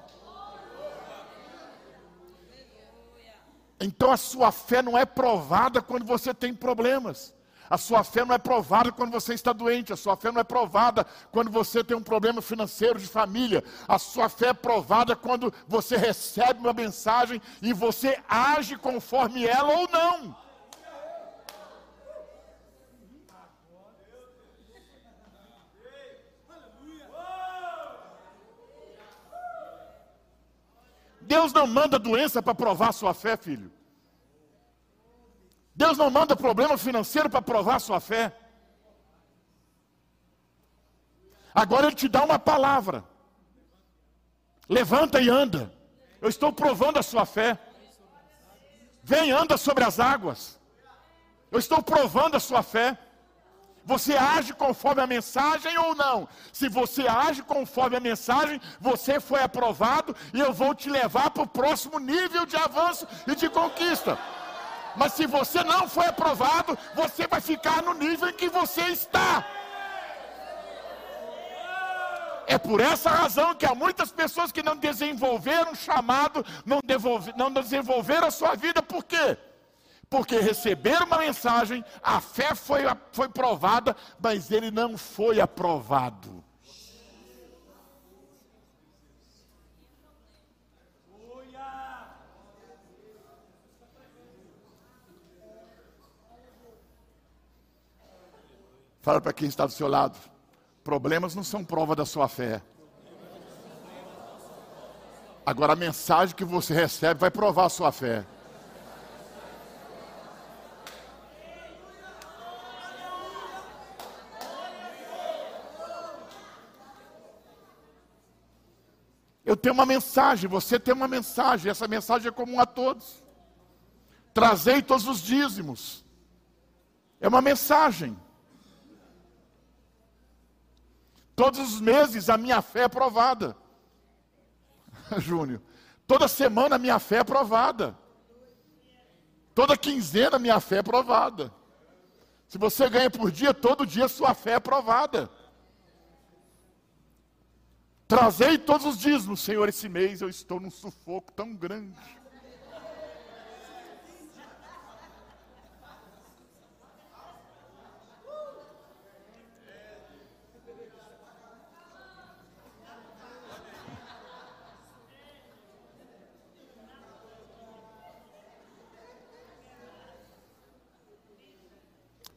Então a sua fé não é provada quando você tem problemas. A sua fé não é provada quando você está doente, a sua fé não é provada quando você tem um problema financeiro de família. A sua fé é provada quando você recebe uma mensagem e você age conforme ela ou não. Deus não manda doença para provar sua fé, filho. Deus não manda problema financeiro para provar sua fé. Agora Ele te dá uma palavra. Levanta e anda. Eu estou provando a sua fé. Vem, anda sobre as águas. Eu estou provando a sua fé. Você age conforme a mensagem ou não? Se você age conforme a mensagem, você foi aprovado e eu vou te levar para o próximo nível de avanço e de conquista. Mas se você não foi aprovado, você vai ficar no nível em que você está. É por essa razão que há muitas pessoas que não desenvolveram o chamado, não, não desenvolveram a sua vida, por quê? Porque receberam uma mensagem, a fé foi, foi provada, mas ele não foi aprovado. Fala para quem está do seu lado. Problemas não são prova da sua fé. Agora a mensagem que você recebe vai provar a sua fé. Eu tenho uma mensagem, você tem uma mensagem, essa mensagem é comum a todos. Trazei todos os dízimos. É uma mensagem. Todos os meses a minha fé é provada. Júnior, toda semana a minha fé é provada. Toda quinzena a minha fé é provada. Se você ganha por dia, todo dia sua fé é provada. Trazei todos os dízimos, Senhor, esse mês eu estou num sufoco tão grande.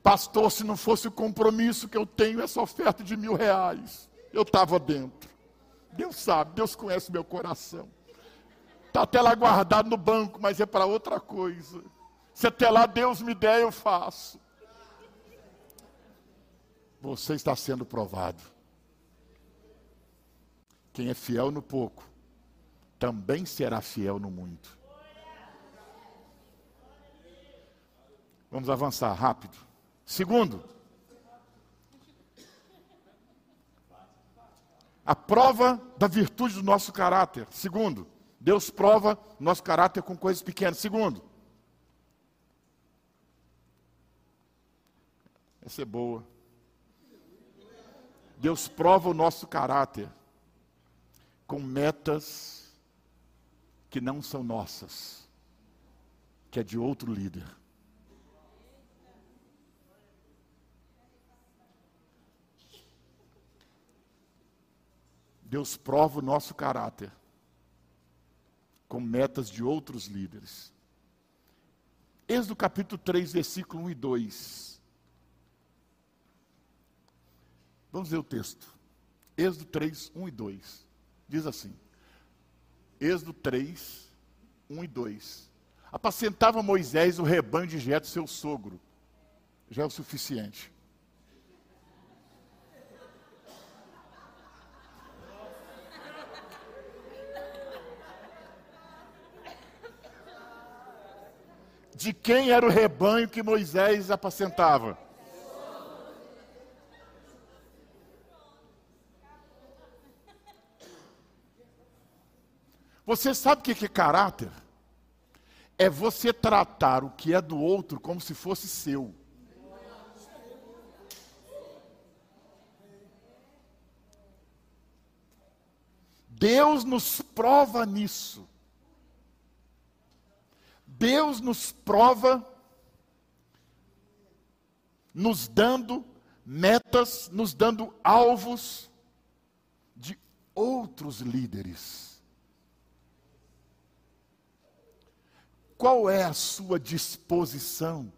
Pastor, se não fosse o compromisso que eu tenho, essa oferta de mil reais, eu estava dentro. Deus sabe, Deus conhece meu coração. Está até lá guardado no banco, mas é para outra coisa. Se até lá Deus me der, eu faço. Você está sendo provado. Quem é fiel no pouco, também será fiel no muito. Vamos avançar rápido. Segundo, a prova da virtude do nosso caráter. Segundo, Deus prova nosso caráter com coisas pequenas. Segundo, essa é boa. Deus prova o nosso caráter com metas que não são nossas, que é de outro líder. Deus prova o nosso caráter com metas de outros líderes. Êxodo capítulo 3, versículo 1 e 2. Vamos ver o texto. Êxodo 3, 1 e 2. Diz assim: Êxodo 3, 1 e 2. Apacentava Moisés o rebanho de Jetro, seu sogro. Já é o suficiente. De quem era o rebanho que Moisés apacentava? Você sabe o que é caráter? É você tratar o que é do outro como se fosse seu. Deus nos prova nisso. Deus nos prova, nos dando metas, nos dando alvos de outros líderes. Qual é a sua disposição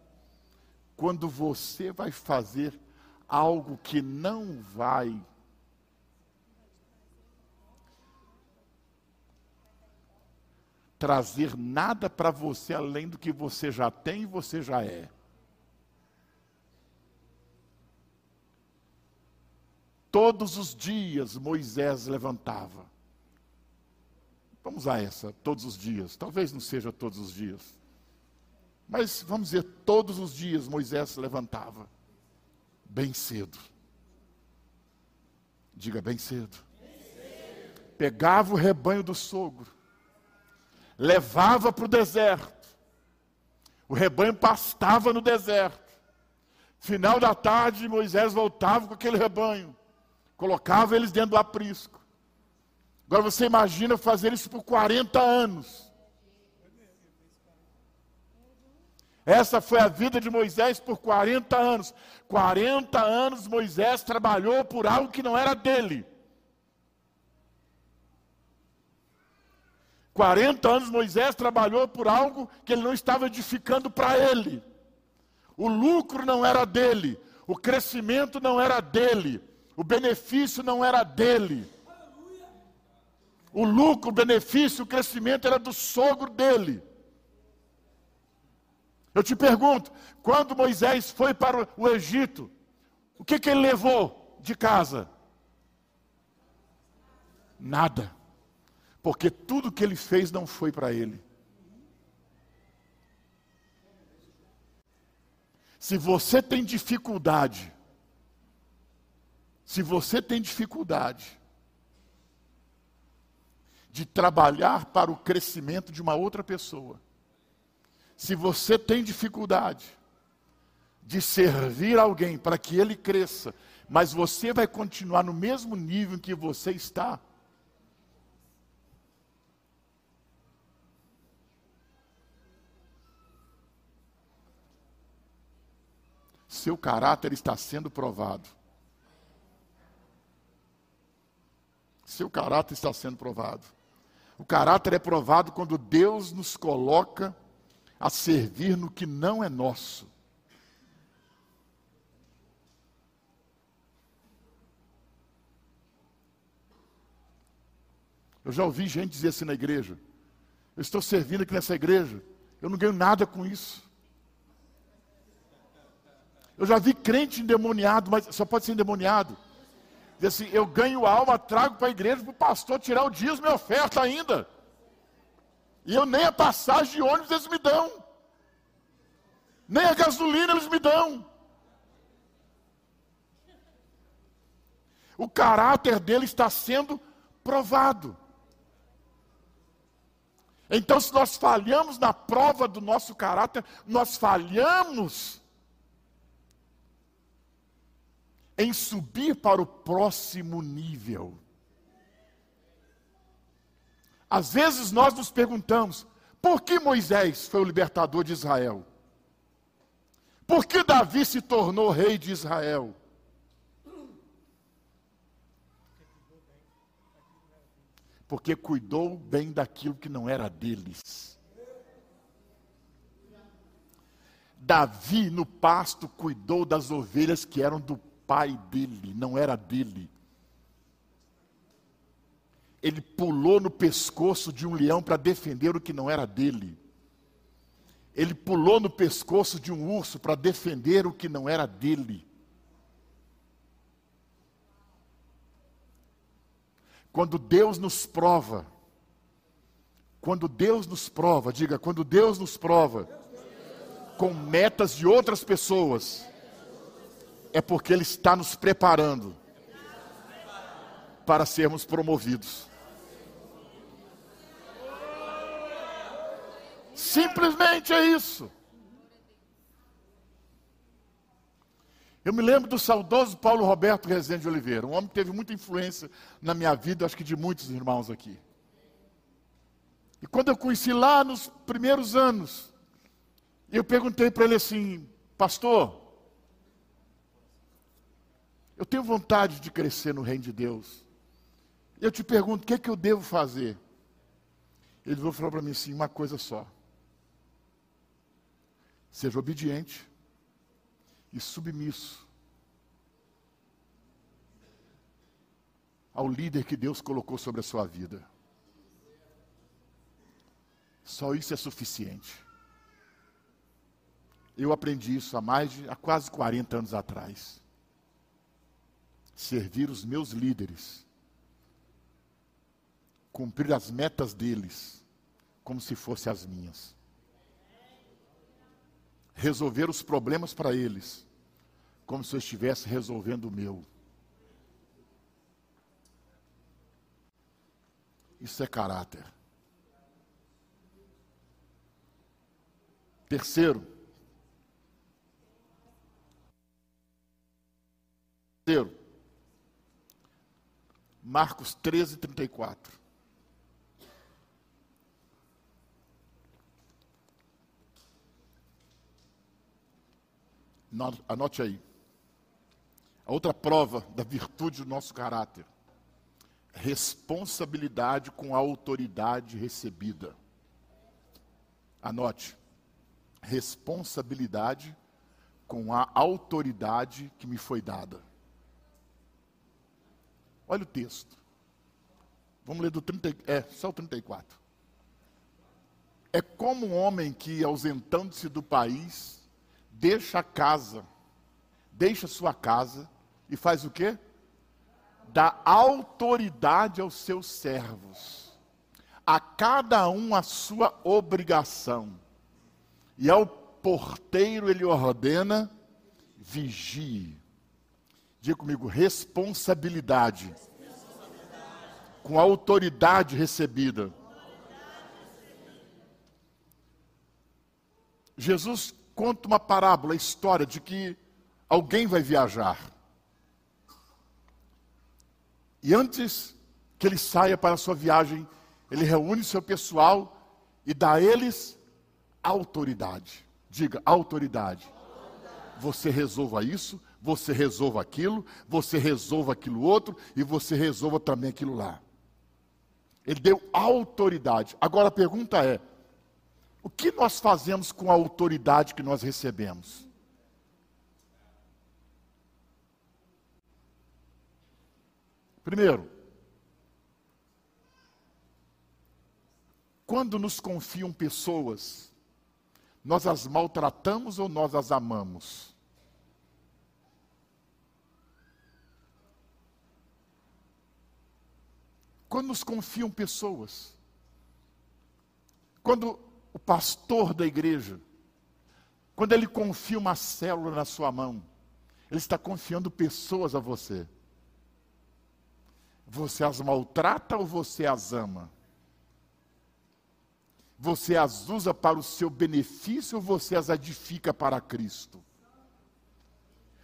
quando você vai fazer algo que não vai trazer nada para você além do que você já tem e você já é. Todos os dias Moisés levantava. Vamos a essa, todos os dias. Talvez não seja todos os dias. Mas vamos dizer, todos os dias Moisés se levantava. Bem cedo. Diga bem cedo. Pegava o rebanho do sogro. Levava para o deserto. O rebanho pastava no deserto. Final da tarde, Moisés voltava com aquele rebanho colocava eles dentro do aprisco. Agora você imagina fazer isso por 40 anos. Essa foi a vida de Moisés por 40 anos. 40 anos Moisés trabalhou por algo que não era dele. 40 anos Moisés trabalhou por algo que ele não estava edificando para ele. O lucro não era dele, o crescimento não era dele, o benefício não era dele. O lucro, o benefício, o crescimento era do sogro dele. Eu te pergunto, quando Moisés foi para o Egito, o que, que ele levou de casa? Nada. Porque tudo que ele fez não foi para ele. Se você tem dificuldade se você tem dificuldade de trabalhar para o crescimento de uma outra pessoa, se você tem dificuldade de servir alguém para que ele cresça, mas você vai continuar no mesmo nível em que você está, seu caráter está sendo provado. seu caráter está sendo provado. O caráter é provado quando Deus nos coloca a servir no que não é nosso. Eu já ouvi gente dizer assim na igreja: Eu estou servindo aqui nessa igreja, eu não ganho nada com isso. Eu já vi crente endemoniado, mas só pode ser endemoniado Diz assim: eu ganho alma, trago para a igreja para o pastor tirar o dízimo minha oferta ainda. E eu nem a passagem de ônibus eles me dão. Nem a gasolina eles me dão. O caráter dele está sendo provado. Então, se nós falhamos na prova do nosso caráter, nós falhamos em subir para o próximo nível. Às vezes nós nos perguntamos: por que Moisés foi o libertador de Israel? Por que Davi se tornou rei de Israel? Porque cuidou bem daquilo que não era deles. Davi no pasto cuidou das ovelhas que eram do pai dele, não era dele. Ele pulou no pescoço de um leão para defender o que não era dele. Ele pulou no pescoço de um urso para defender o que não era dele. Quando Deus nos prova, quando Deus nos prova, diga, quando Deus nos prova com metas de outras pessoas, é porque Ele está nos preparando para sermos promovidos. Simplesmente é isso. Eu me lembro do saudoso Paulo Roberto Rezende de Oliveira, um homem que teve muita influência na minha vida, acho que de muitos irmãos aqui. E quando eu conheci lá nos primeiros anos, eu perguntei para ele assim, pastor, eu tenho vontade de crescer no reino de Deus. Eu te pergunto, o que é que eu devo fazer? Ele vai falar para mim assim, uma coisa só. Seja obediente e submisso ao líder que Deus colocou sobre a sua vida. Só isso é suficiente. Eu aprendi isso há mais de há quase 40 anos atrás. Servir os meus líderes, cumprir as metas deles, como se fossem as minhas. Resolver os problemas para eles, como se eu estivesse resolvendo o meu. Isso é caráter. Terceiro, terceiro, Marcos 13, 34. Anote aí. A outra prova da virtude do nosso caráter responsabilidade com a autoridade recebida. Anote. Responsabilidade com a autoridade que me foi dada. Olha o texto. Vamos ler do 30, é, só o 34. É como um homem que, ausentando-se do país, deixa a casa, deixa sua casa e faz o quê? dá autoridade aos seus servos, a cada um a sua obrigação, e ao porteiro ele ordena: vigie. Diga comigo, responsabilidade, responsabilidade. com autoridade recebida. Jesus conta uma parábola, a história de que alguém vai viajar. E antes que ele saia para a sua viagem, ele reúne seu pessoal e dá a eles autoridade. Diga, autoridade. autoridade. Você resolva isso, você resolva aquilo, você resolva aquilo outro e você resolva também aquilo lá. Ele deu autoridade. Agora a pergunta é: o que nós fazemos com a autoridade que nós recebemos? Primeiro, quando nos confiam pessoas, nós as maltratamos ou nós as amamos? Quando nos confiam pessoas, quando o pastor da igreja, quando ele confia uma célula na sua mão, ele está confiando pessoas a você. Você as maltrata ou você as ama? Você as usa para o seu benefício ou você as edifica para Cristo?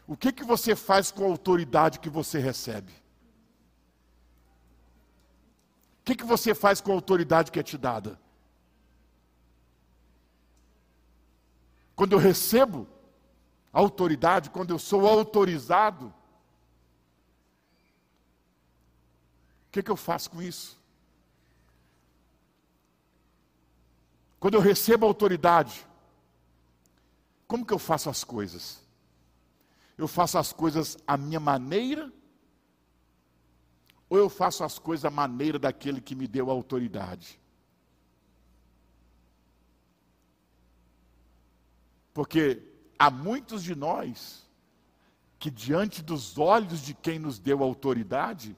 O que, que você faz com a autoridade que você recebe? O que, que você faz com a autoridade que é te dada? Quando eu recebo autoridade, quando eu sou autorizado, O que, que eu faço com isso? Quando eu recebo autoridade, como que eu faço as coisas? Eu faço as coisas à minha maneira? Ou eu faço as coisas à maneira daquele que me deu a autoridade? Porque há muitos de nós que, diante dos olhos de quem nos deu a autoridade,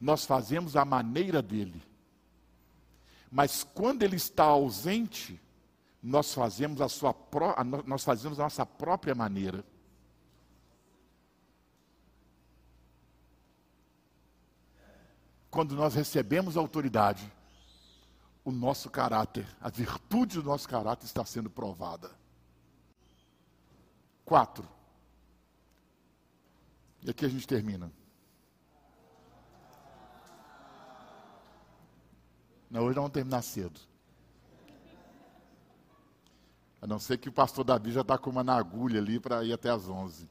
nós fazemos a maneira dele. Mas quando ele está ausente, nós fazemos a sua nós fazemos a nossa própria maneira. Quando nós recebemos autoridade, o nosso caráter, a virtude do nosso caráter está sendo provada. Quatro. E aqui a gente termina. Não, hoje nós vamos terminar cedo. A não ser que o pastor Davi já está com uma na agulha ali para ir até as 11.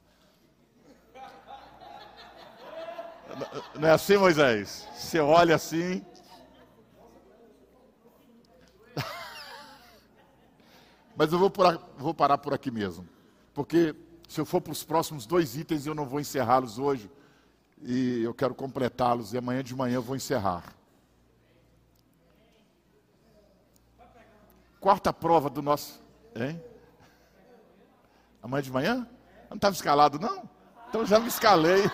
Não é assim, Moisés? Você olha assim. Mas eu vou, por, vou parar por aqui mesmo. Porque se eu for para os próximos dois itens, eu não vou encerrá-los hoje. E eu quero completá-los. E amanhã de manhã eu vou encerrar. quarta prova do nosso. Hein? Amanhã de manhã? Não estava escalado, não? Então já me escalei.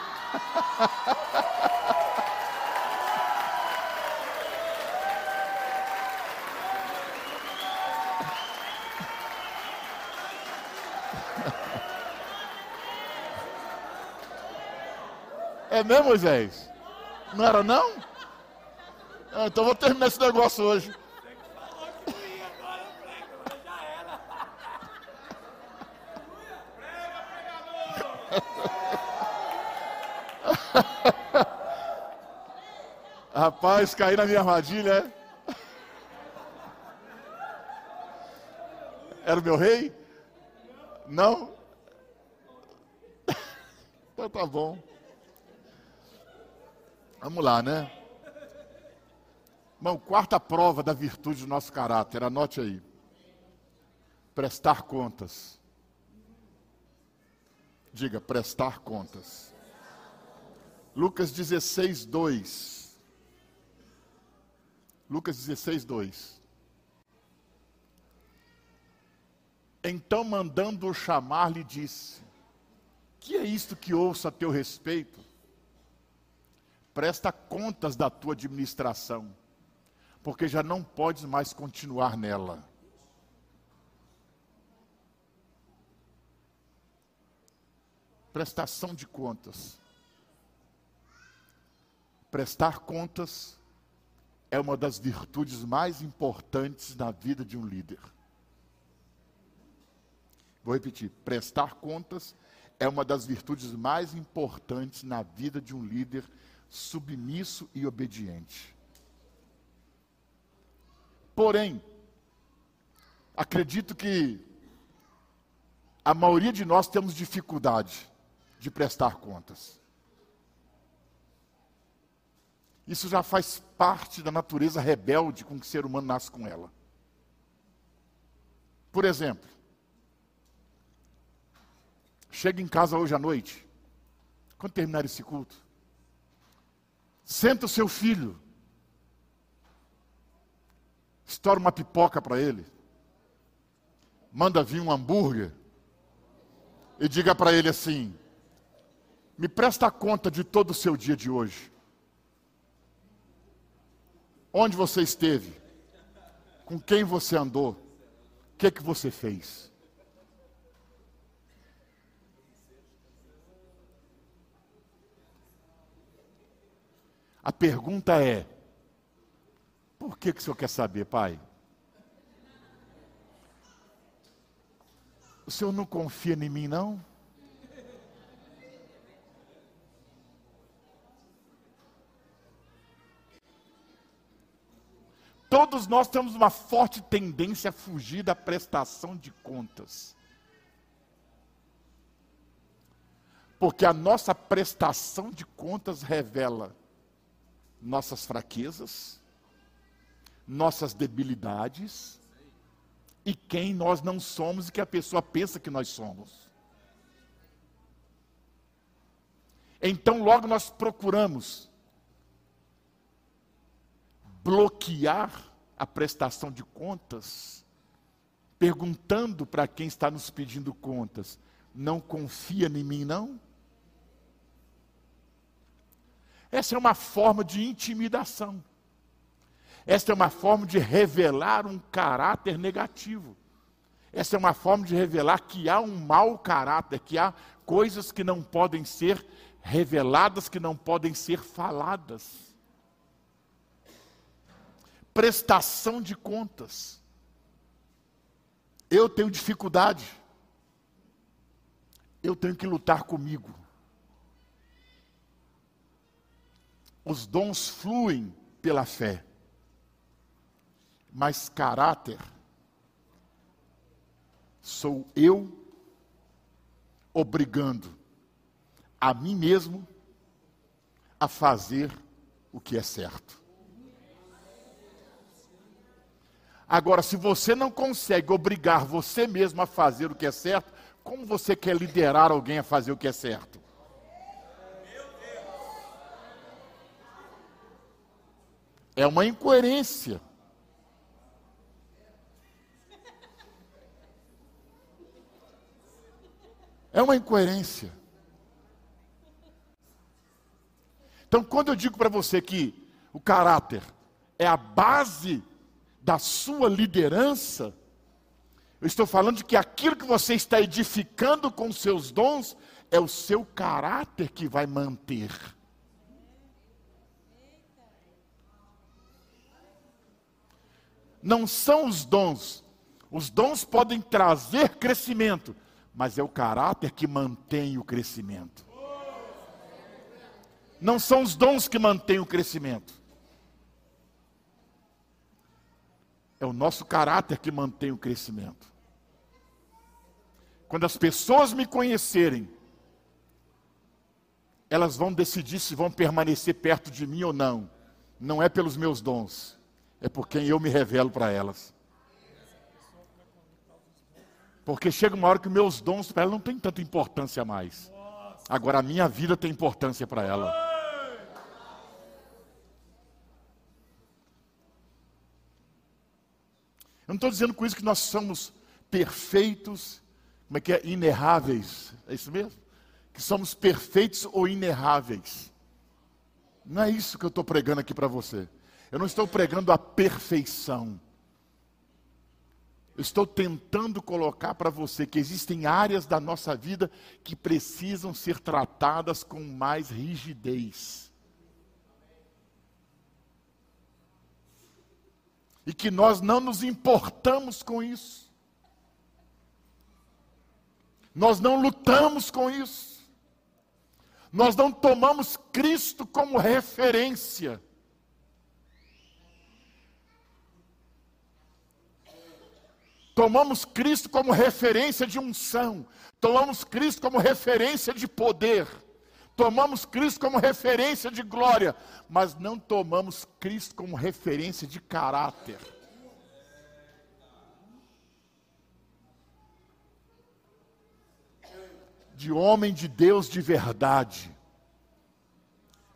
É mesmo, Moisés? Não era não? Ah, então vou terminar esse negócio hoje. Rapaz, caí na minha armadilha, é? Era o meu rei? Não? Então tá bom. Vamos lá, né? Irmão, quarta prova da virtude do nosso caráter, anote aí. Prestar contas. Diga, prestar contas. Lucas 16, 2. Lucas 16, 2. Então, mandando-o chamar, lhe disse: Que é isto que ouço a teu respeito? Presta contas da tua administração, porque já não podes mais continuar nela. Prestação de contas. Prestar contas é uma das virtudes mais importantes na vida de um líder. Vou repetir: prestar contas é uma das virtudes mais importantes na vida de um líder submisso e obediente. Porém, acredito que a maioria de nós temos dificuldade de prestar contas. Isso já faz parte da natureza rebelde com que o ser humano nasce com ela. Por exemplo, chega em casa hoje à noite, quando terminar esse culto, senta o seu filho, estoura uma pipoca para ele, manda vir um hambúrguer e diga para ele assim: me presta conta de todo o seu dia de hoje. Onde você esteve? Com quem você andou? O que, que você fez? A pergunta é: por que, que o senhor quer saber, pai? O senhor não confia em mim, não? Todos nós temos uma forte tendência a fugir da prestação de contas. Porque a nossa prestação de contas revela nossas fraquezas, nossas debilidades e quem nós não somos e que a pessoa pensa que nós somos. Então, logo nós procuramos bloquear a prestação de contas, perguntando para quem está nos pedindo contas: não confia em mim, não? Essa é uma forma de intimidação. Esta é uma forma de revelar um caráter negativo. Essa é uma forma de revelar que há um mau caráter, que há coisas que não podem ser reveladas, que não podem ser faladas prestação de contas. Eu tenho dificuldade. Eu tenho que lutar comigo. Os dons fluem pela fé, mas caráter sou eu obrigando a mim mesmo a fazer o que é certo. Agora, se você não consegue obrigar você mesmo a fazer o que é certo, como você quer liderar alguém a fazer o que é certo? É uma incoerência. É uma incoerência. Então, quando eu digo para você que o caráter é a base da sua liderança, eu estou falando de que aquilo que você está edificando com seus dons é o seu caráter que vai manter. Não são os dons. Os dons podem trazer crescimento, mas é o caráter que mantém o crescimento. Não são os dons que mantêm o crescimento. É o nosso caráter que mantém o crescimento. Quando as pessoas me conhecerem, elas vão decidir se vão permanecer perto de mim ou não. Não é pelos meus dons, é por quem eu me revelo para elas. Porque chega uma hora que meus dons para ela não tem tanta importância mais. Agora a minha vida tem importância para ela. Eu não estou dizendo com isso que nós somos perfeitos, como é que é? Inerráveis. É isso mesmo? Que somos perfeitos ou inerráveis. Não é isso que eu estou pregando aqui para você. Eu não estou pregando a perfeição. Eu estou tentando colocar para você que existem áreas da nossa vida que precisam ser tratadas com mais rigidez. E que nós não nos importamos com isso. Nós não lutamos com isso. Nós não tomamos Cristo como referência. Tomamos Cristo como referência de unção. Tomamos Cristo como referência de poder. Tomamos Cristo como referência de glória, mas não tomamos Cristo como referência de caráter. De homem de Deus de verdade,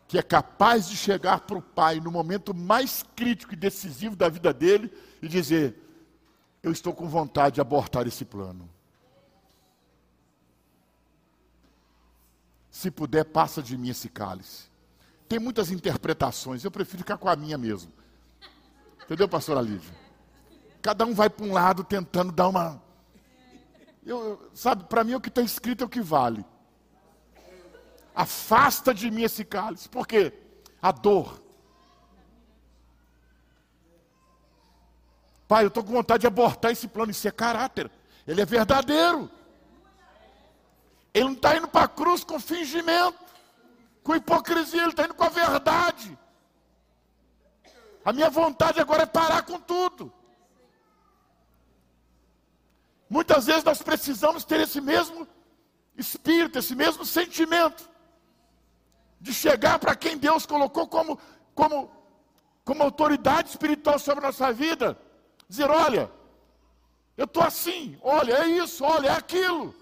que é capaz de chegar para o Pai no momento mais crítico e decisivo da vida dele e dizer: Eu estou com vontade de abortar esse plano. Se puder, passa de mim esse cálice. Tem muitas interpretações, eu prefiro ficar com a minha mesmo. Entendeu, pastora Lívia? Cada um vai para um lado tentando dar uma. Eu, sabe, para mim o que está escrito é o que vale. Afasta de mim esse cálice. Por quê? A dor. Pai, eu estou com vontade de abortar esse plano. Isso é caráter. Ele é verdadeiro. Ele não está indo para a cruz com fingimento, com hipocrisia, ele está indo com a verdade. A minha vontade agora é parar com tudo. Muitas vezes nós precisamos ter esse mesmo espírito, esse mesmo sentimento, de chegar para quem Deus colocou como, como, como autoridade espiritual sobre a nossa vida, dizer: olha, eu estou assim, olha, é isso, olha, é aquilo.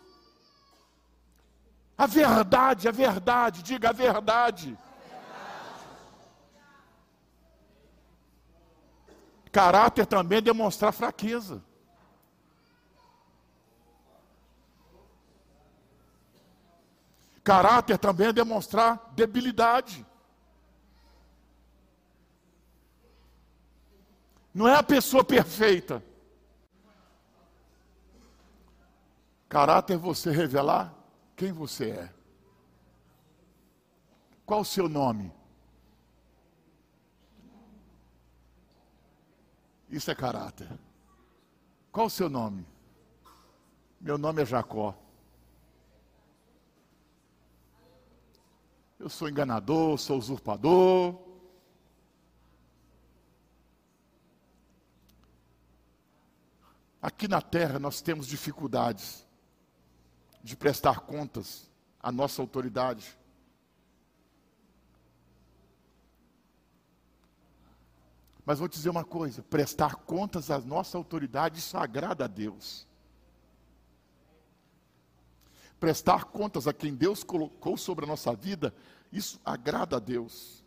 A verdade, a verdade, diga a verdade. Caráter também é demonstrar fraqueza. Caráter também é demonstrar debilidade. Não é a pessoa perfeita. Caráter é você revelar quem você é? Qual o seu nome? Isso é caráter. Qual o seu nome? Meu nome é Jacó. Eu sou enganador, sou usurpador. Aqui na terra nós temos dificuldades de prestar contas à nossa autoridade. Mas vou te dizer uma coisa: prestar contas à nossa autoridade, isso agrada a Deus. Prestar contas a quem Deus colocou sobre a nossa vida, isso agrada a Deus.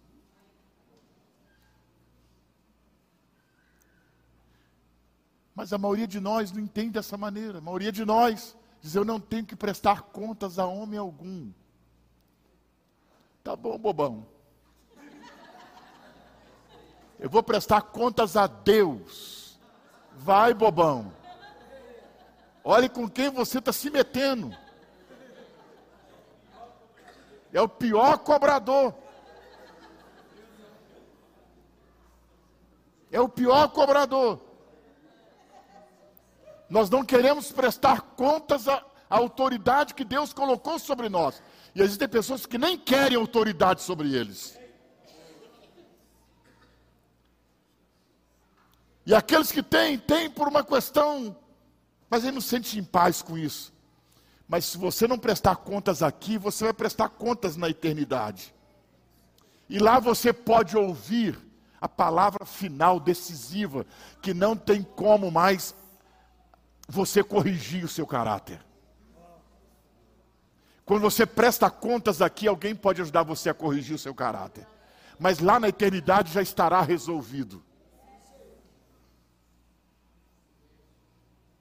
Mas a maioria de nós não entende dessa maneira. A maioria de nós Diz: Eu não tenho que prestar contas a homem algum. Tá bom, bobão. Eu vou prestar contas a Deus. Vai, bobão. Olhe com quem você está se metendo. É o pior cobrador. É o pior cobrador. Nós não queremos prestar contas à, autoridade que Deus colocou sobre nós. E existem pessoas que nem querem autoridade sobre eles. E aqueles que têm, têm por uma questão, mas ele não sente em paz com isso. Mas se você não prestar contas aqui, você vai prestar contas na eternidade. E lá você pode ouvir a palavra final decisiva, que não tem como mais você corrigir o seu caráter. Quando você presta contas aqui, alguém pode ajudar você a corrigir o seu caráter. Mas lá na eternidade já estará resolvido.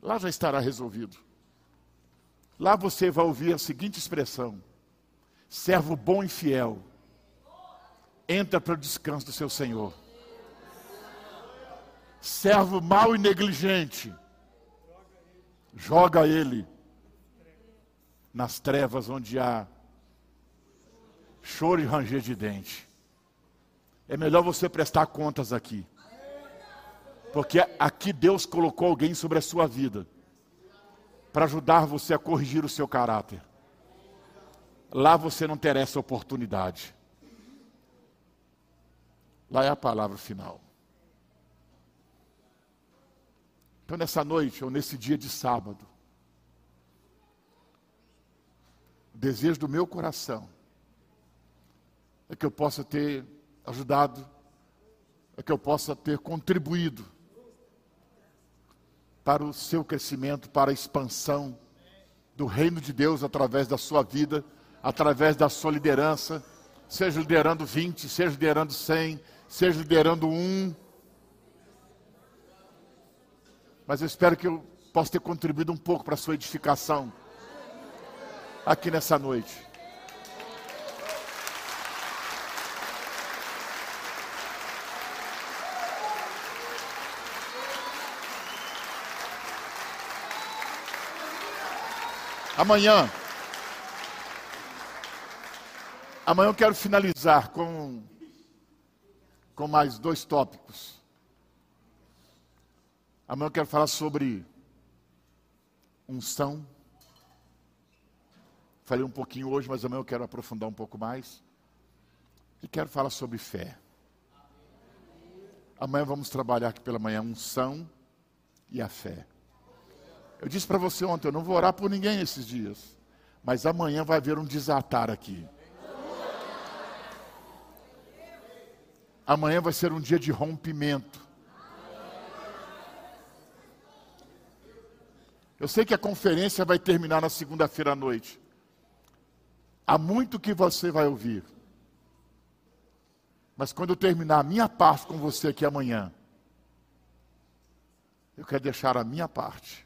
Lá já estará resolvido. Lá você vai ouvir a seguinte expressão: servo bom e fiel, entra para o descanso do seu Senhor. Servo mau e negligente, joga ele nas trevas onde há choro e ranger de dente. É melhor você prestar contas aqui. Porque aqui Deus colocou alguém sobre a sua vida para ajudar você a corrigir o seu caráter. Lá você não terá essa oportunidade. Lá é a palavra final. Então, nessa noite, ou nesse dia de sábado, o desejo do meu coração é que eu possa ter ajudado, é que eu possa ter contribuído para o seu crescimento, para a expansão do reino de Deus através da sua vida, através da sua liderança, seja liderando 20, seja liderando 100, seja liderando um. Mas eu espero que eu possa ter contribuído um pouco para a sua edificação aqui nessa noite. Amanhã. Amanhã eu quero finalizar com, com mais dois tópicos. Amanhã eu quero falar sobre unção. Falei um pouquinho hoje, mas amanhã eu quero aprofundar um pouco mais. E quero falar sobre fé. Amanhã vamos trabalhar aqui pela manhã unção e a fé. Eu disse para você ontem, eu não vou orar por ninguém esses dias. Mas amanhã vai haver um desatar aqui. Amanhã vai ser um dia de rompimento. Eu sei que a conferência vai terminar na segunda-feira à noite. Há muito que você vai ouvir. Mas quando eu terminar a minha parte com você aqui amanhã, eu quero deixar a minha parte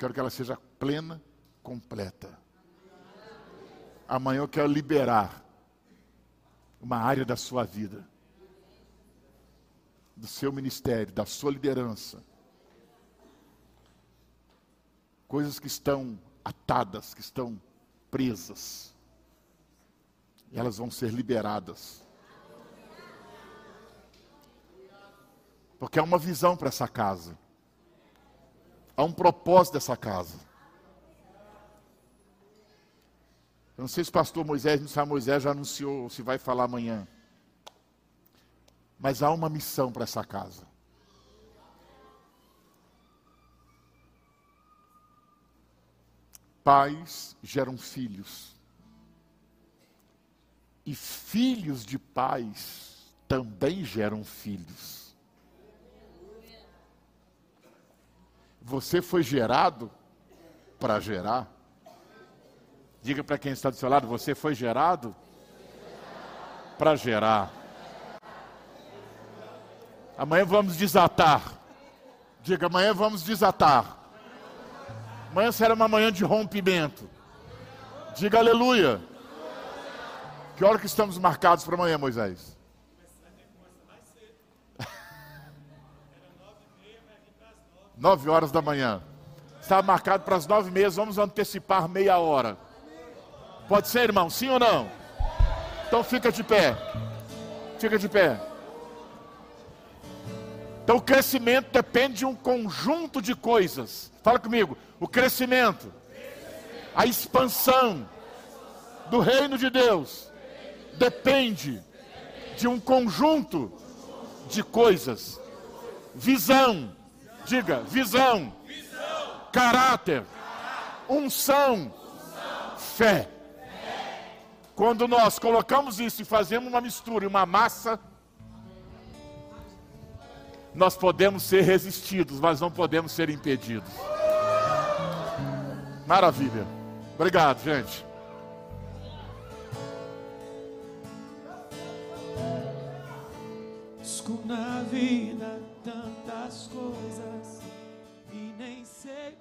quero que ela seja plena, completa. Amanhã eu quero liberar uma área da sua vida, do seu ministério, da sua liderança. Coisas que estão atadas, que estão presas. E elas vão ser liberadas. Porque há uma visão para essa casa. Há um propósito dessa casa. Eu não sei se o pastor Moisés, sabe, Moisés já anunciou se vai falar amanhã. Mas há uma missão para essa casa. Pais geram filhos. E filhos de pais também geram filhos. Você foi gerado para gerar. Diga para quem está do seu lado: você foi gerado para gerar. Amanhã vamos desatar. Diga, amanhã vamos desatar Amanhã será uma manhã de rompimento. Diga aleluia. Que hora que estamos marcados para amanhã, Moisés? Nove horas da manhã. Está marcado para as nove e meia, vamos antecipar meia hora. Pode ser, irmão? Sim ou não? Então fica de pé. Fica de pé. Então o crescimento depende de um conjunto de coisas. Fala comigo. O crescimento, a expansão do reino de Deus depende de um conjunto de coisas. Visão, diga, visão, caráter, unção, fé. Quando nós colocamos isso e fazemos uma mistura uma massa, nós podemos ser resistidos, mas não podemos ser impedidos. Maravilha. Obrigado, gente. na vida tantas coisas e nem sei.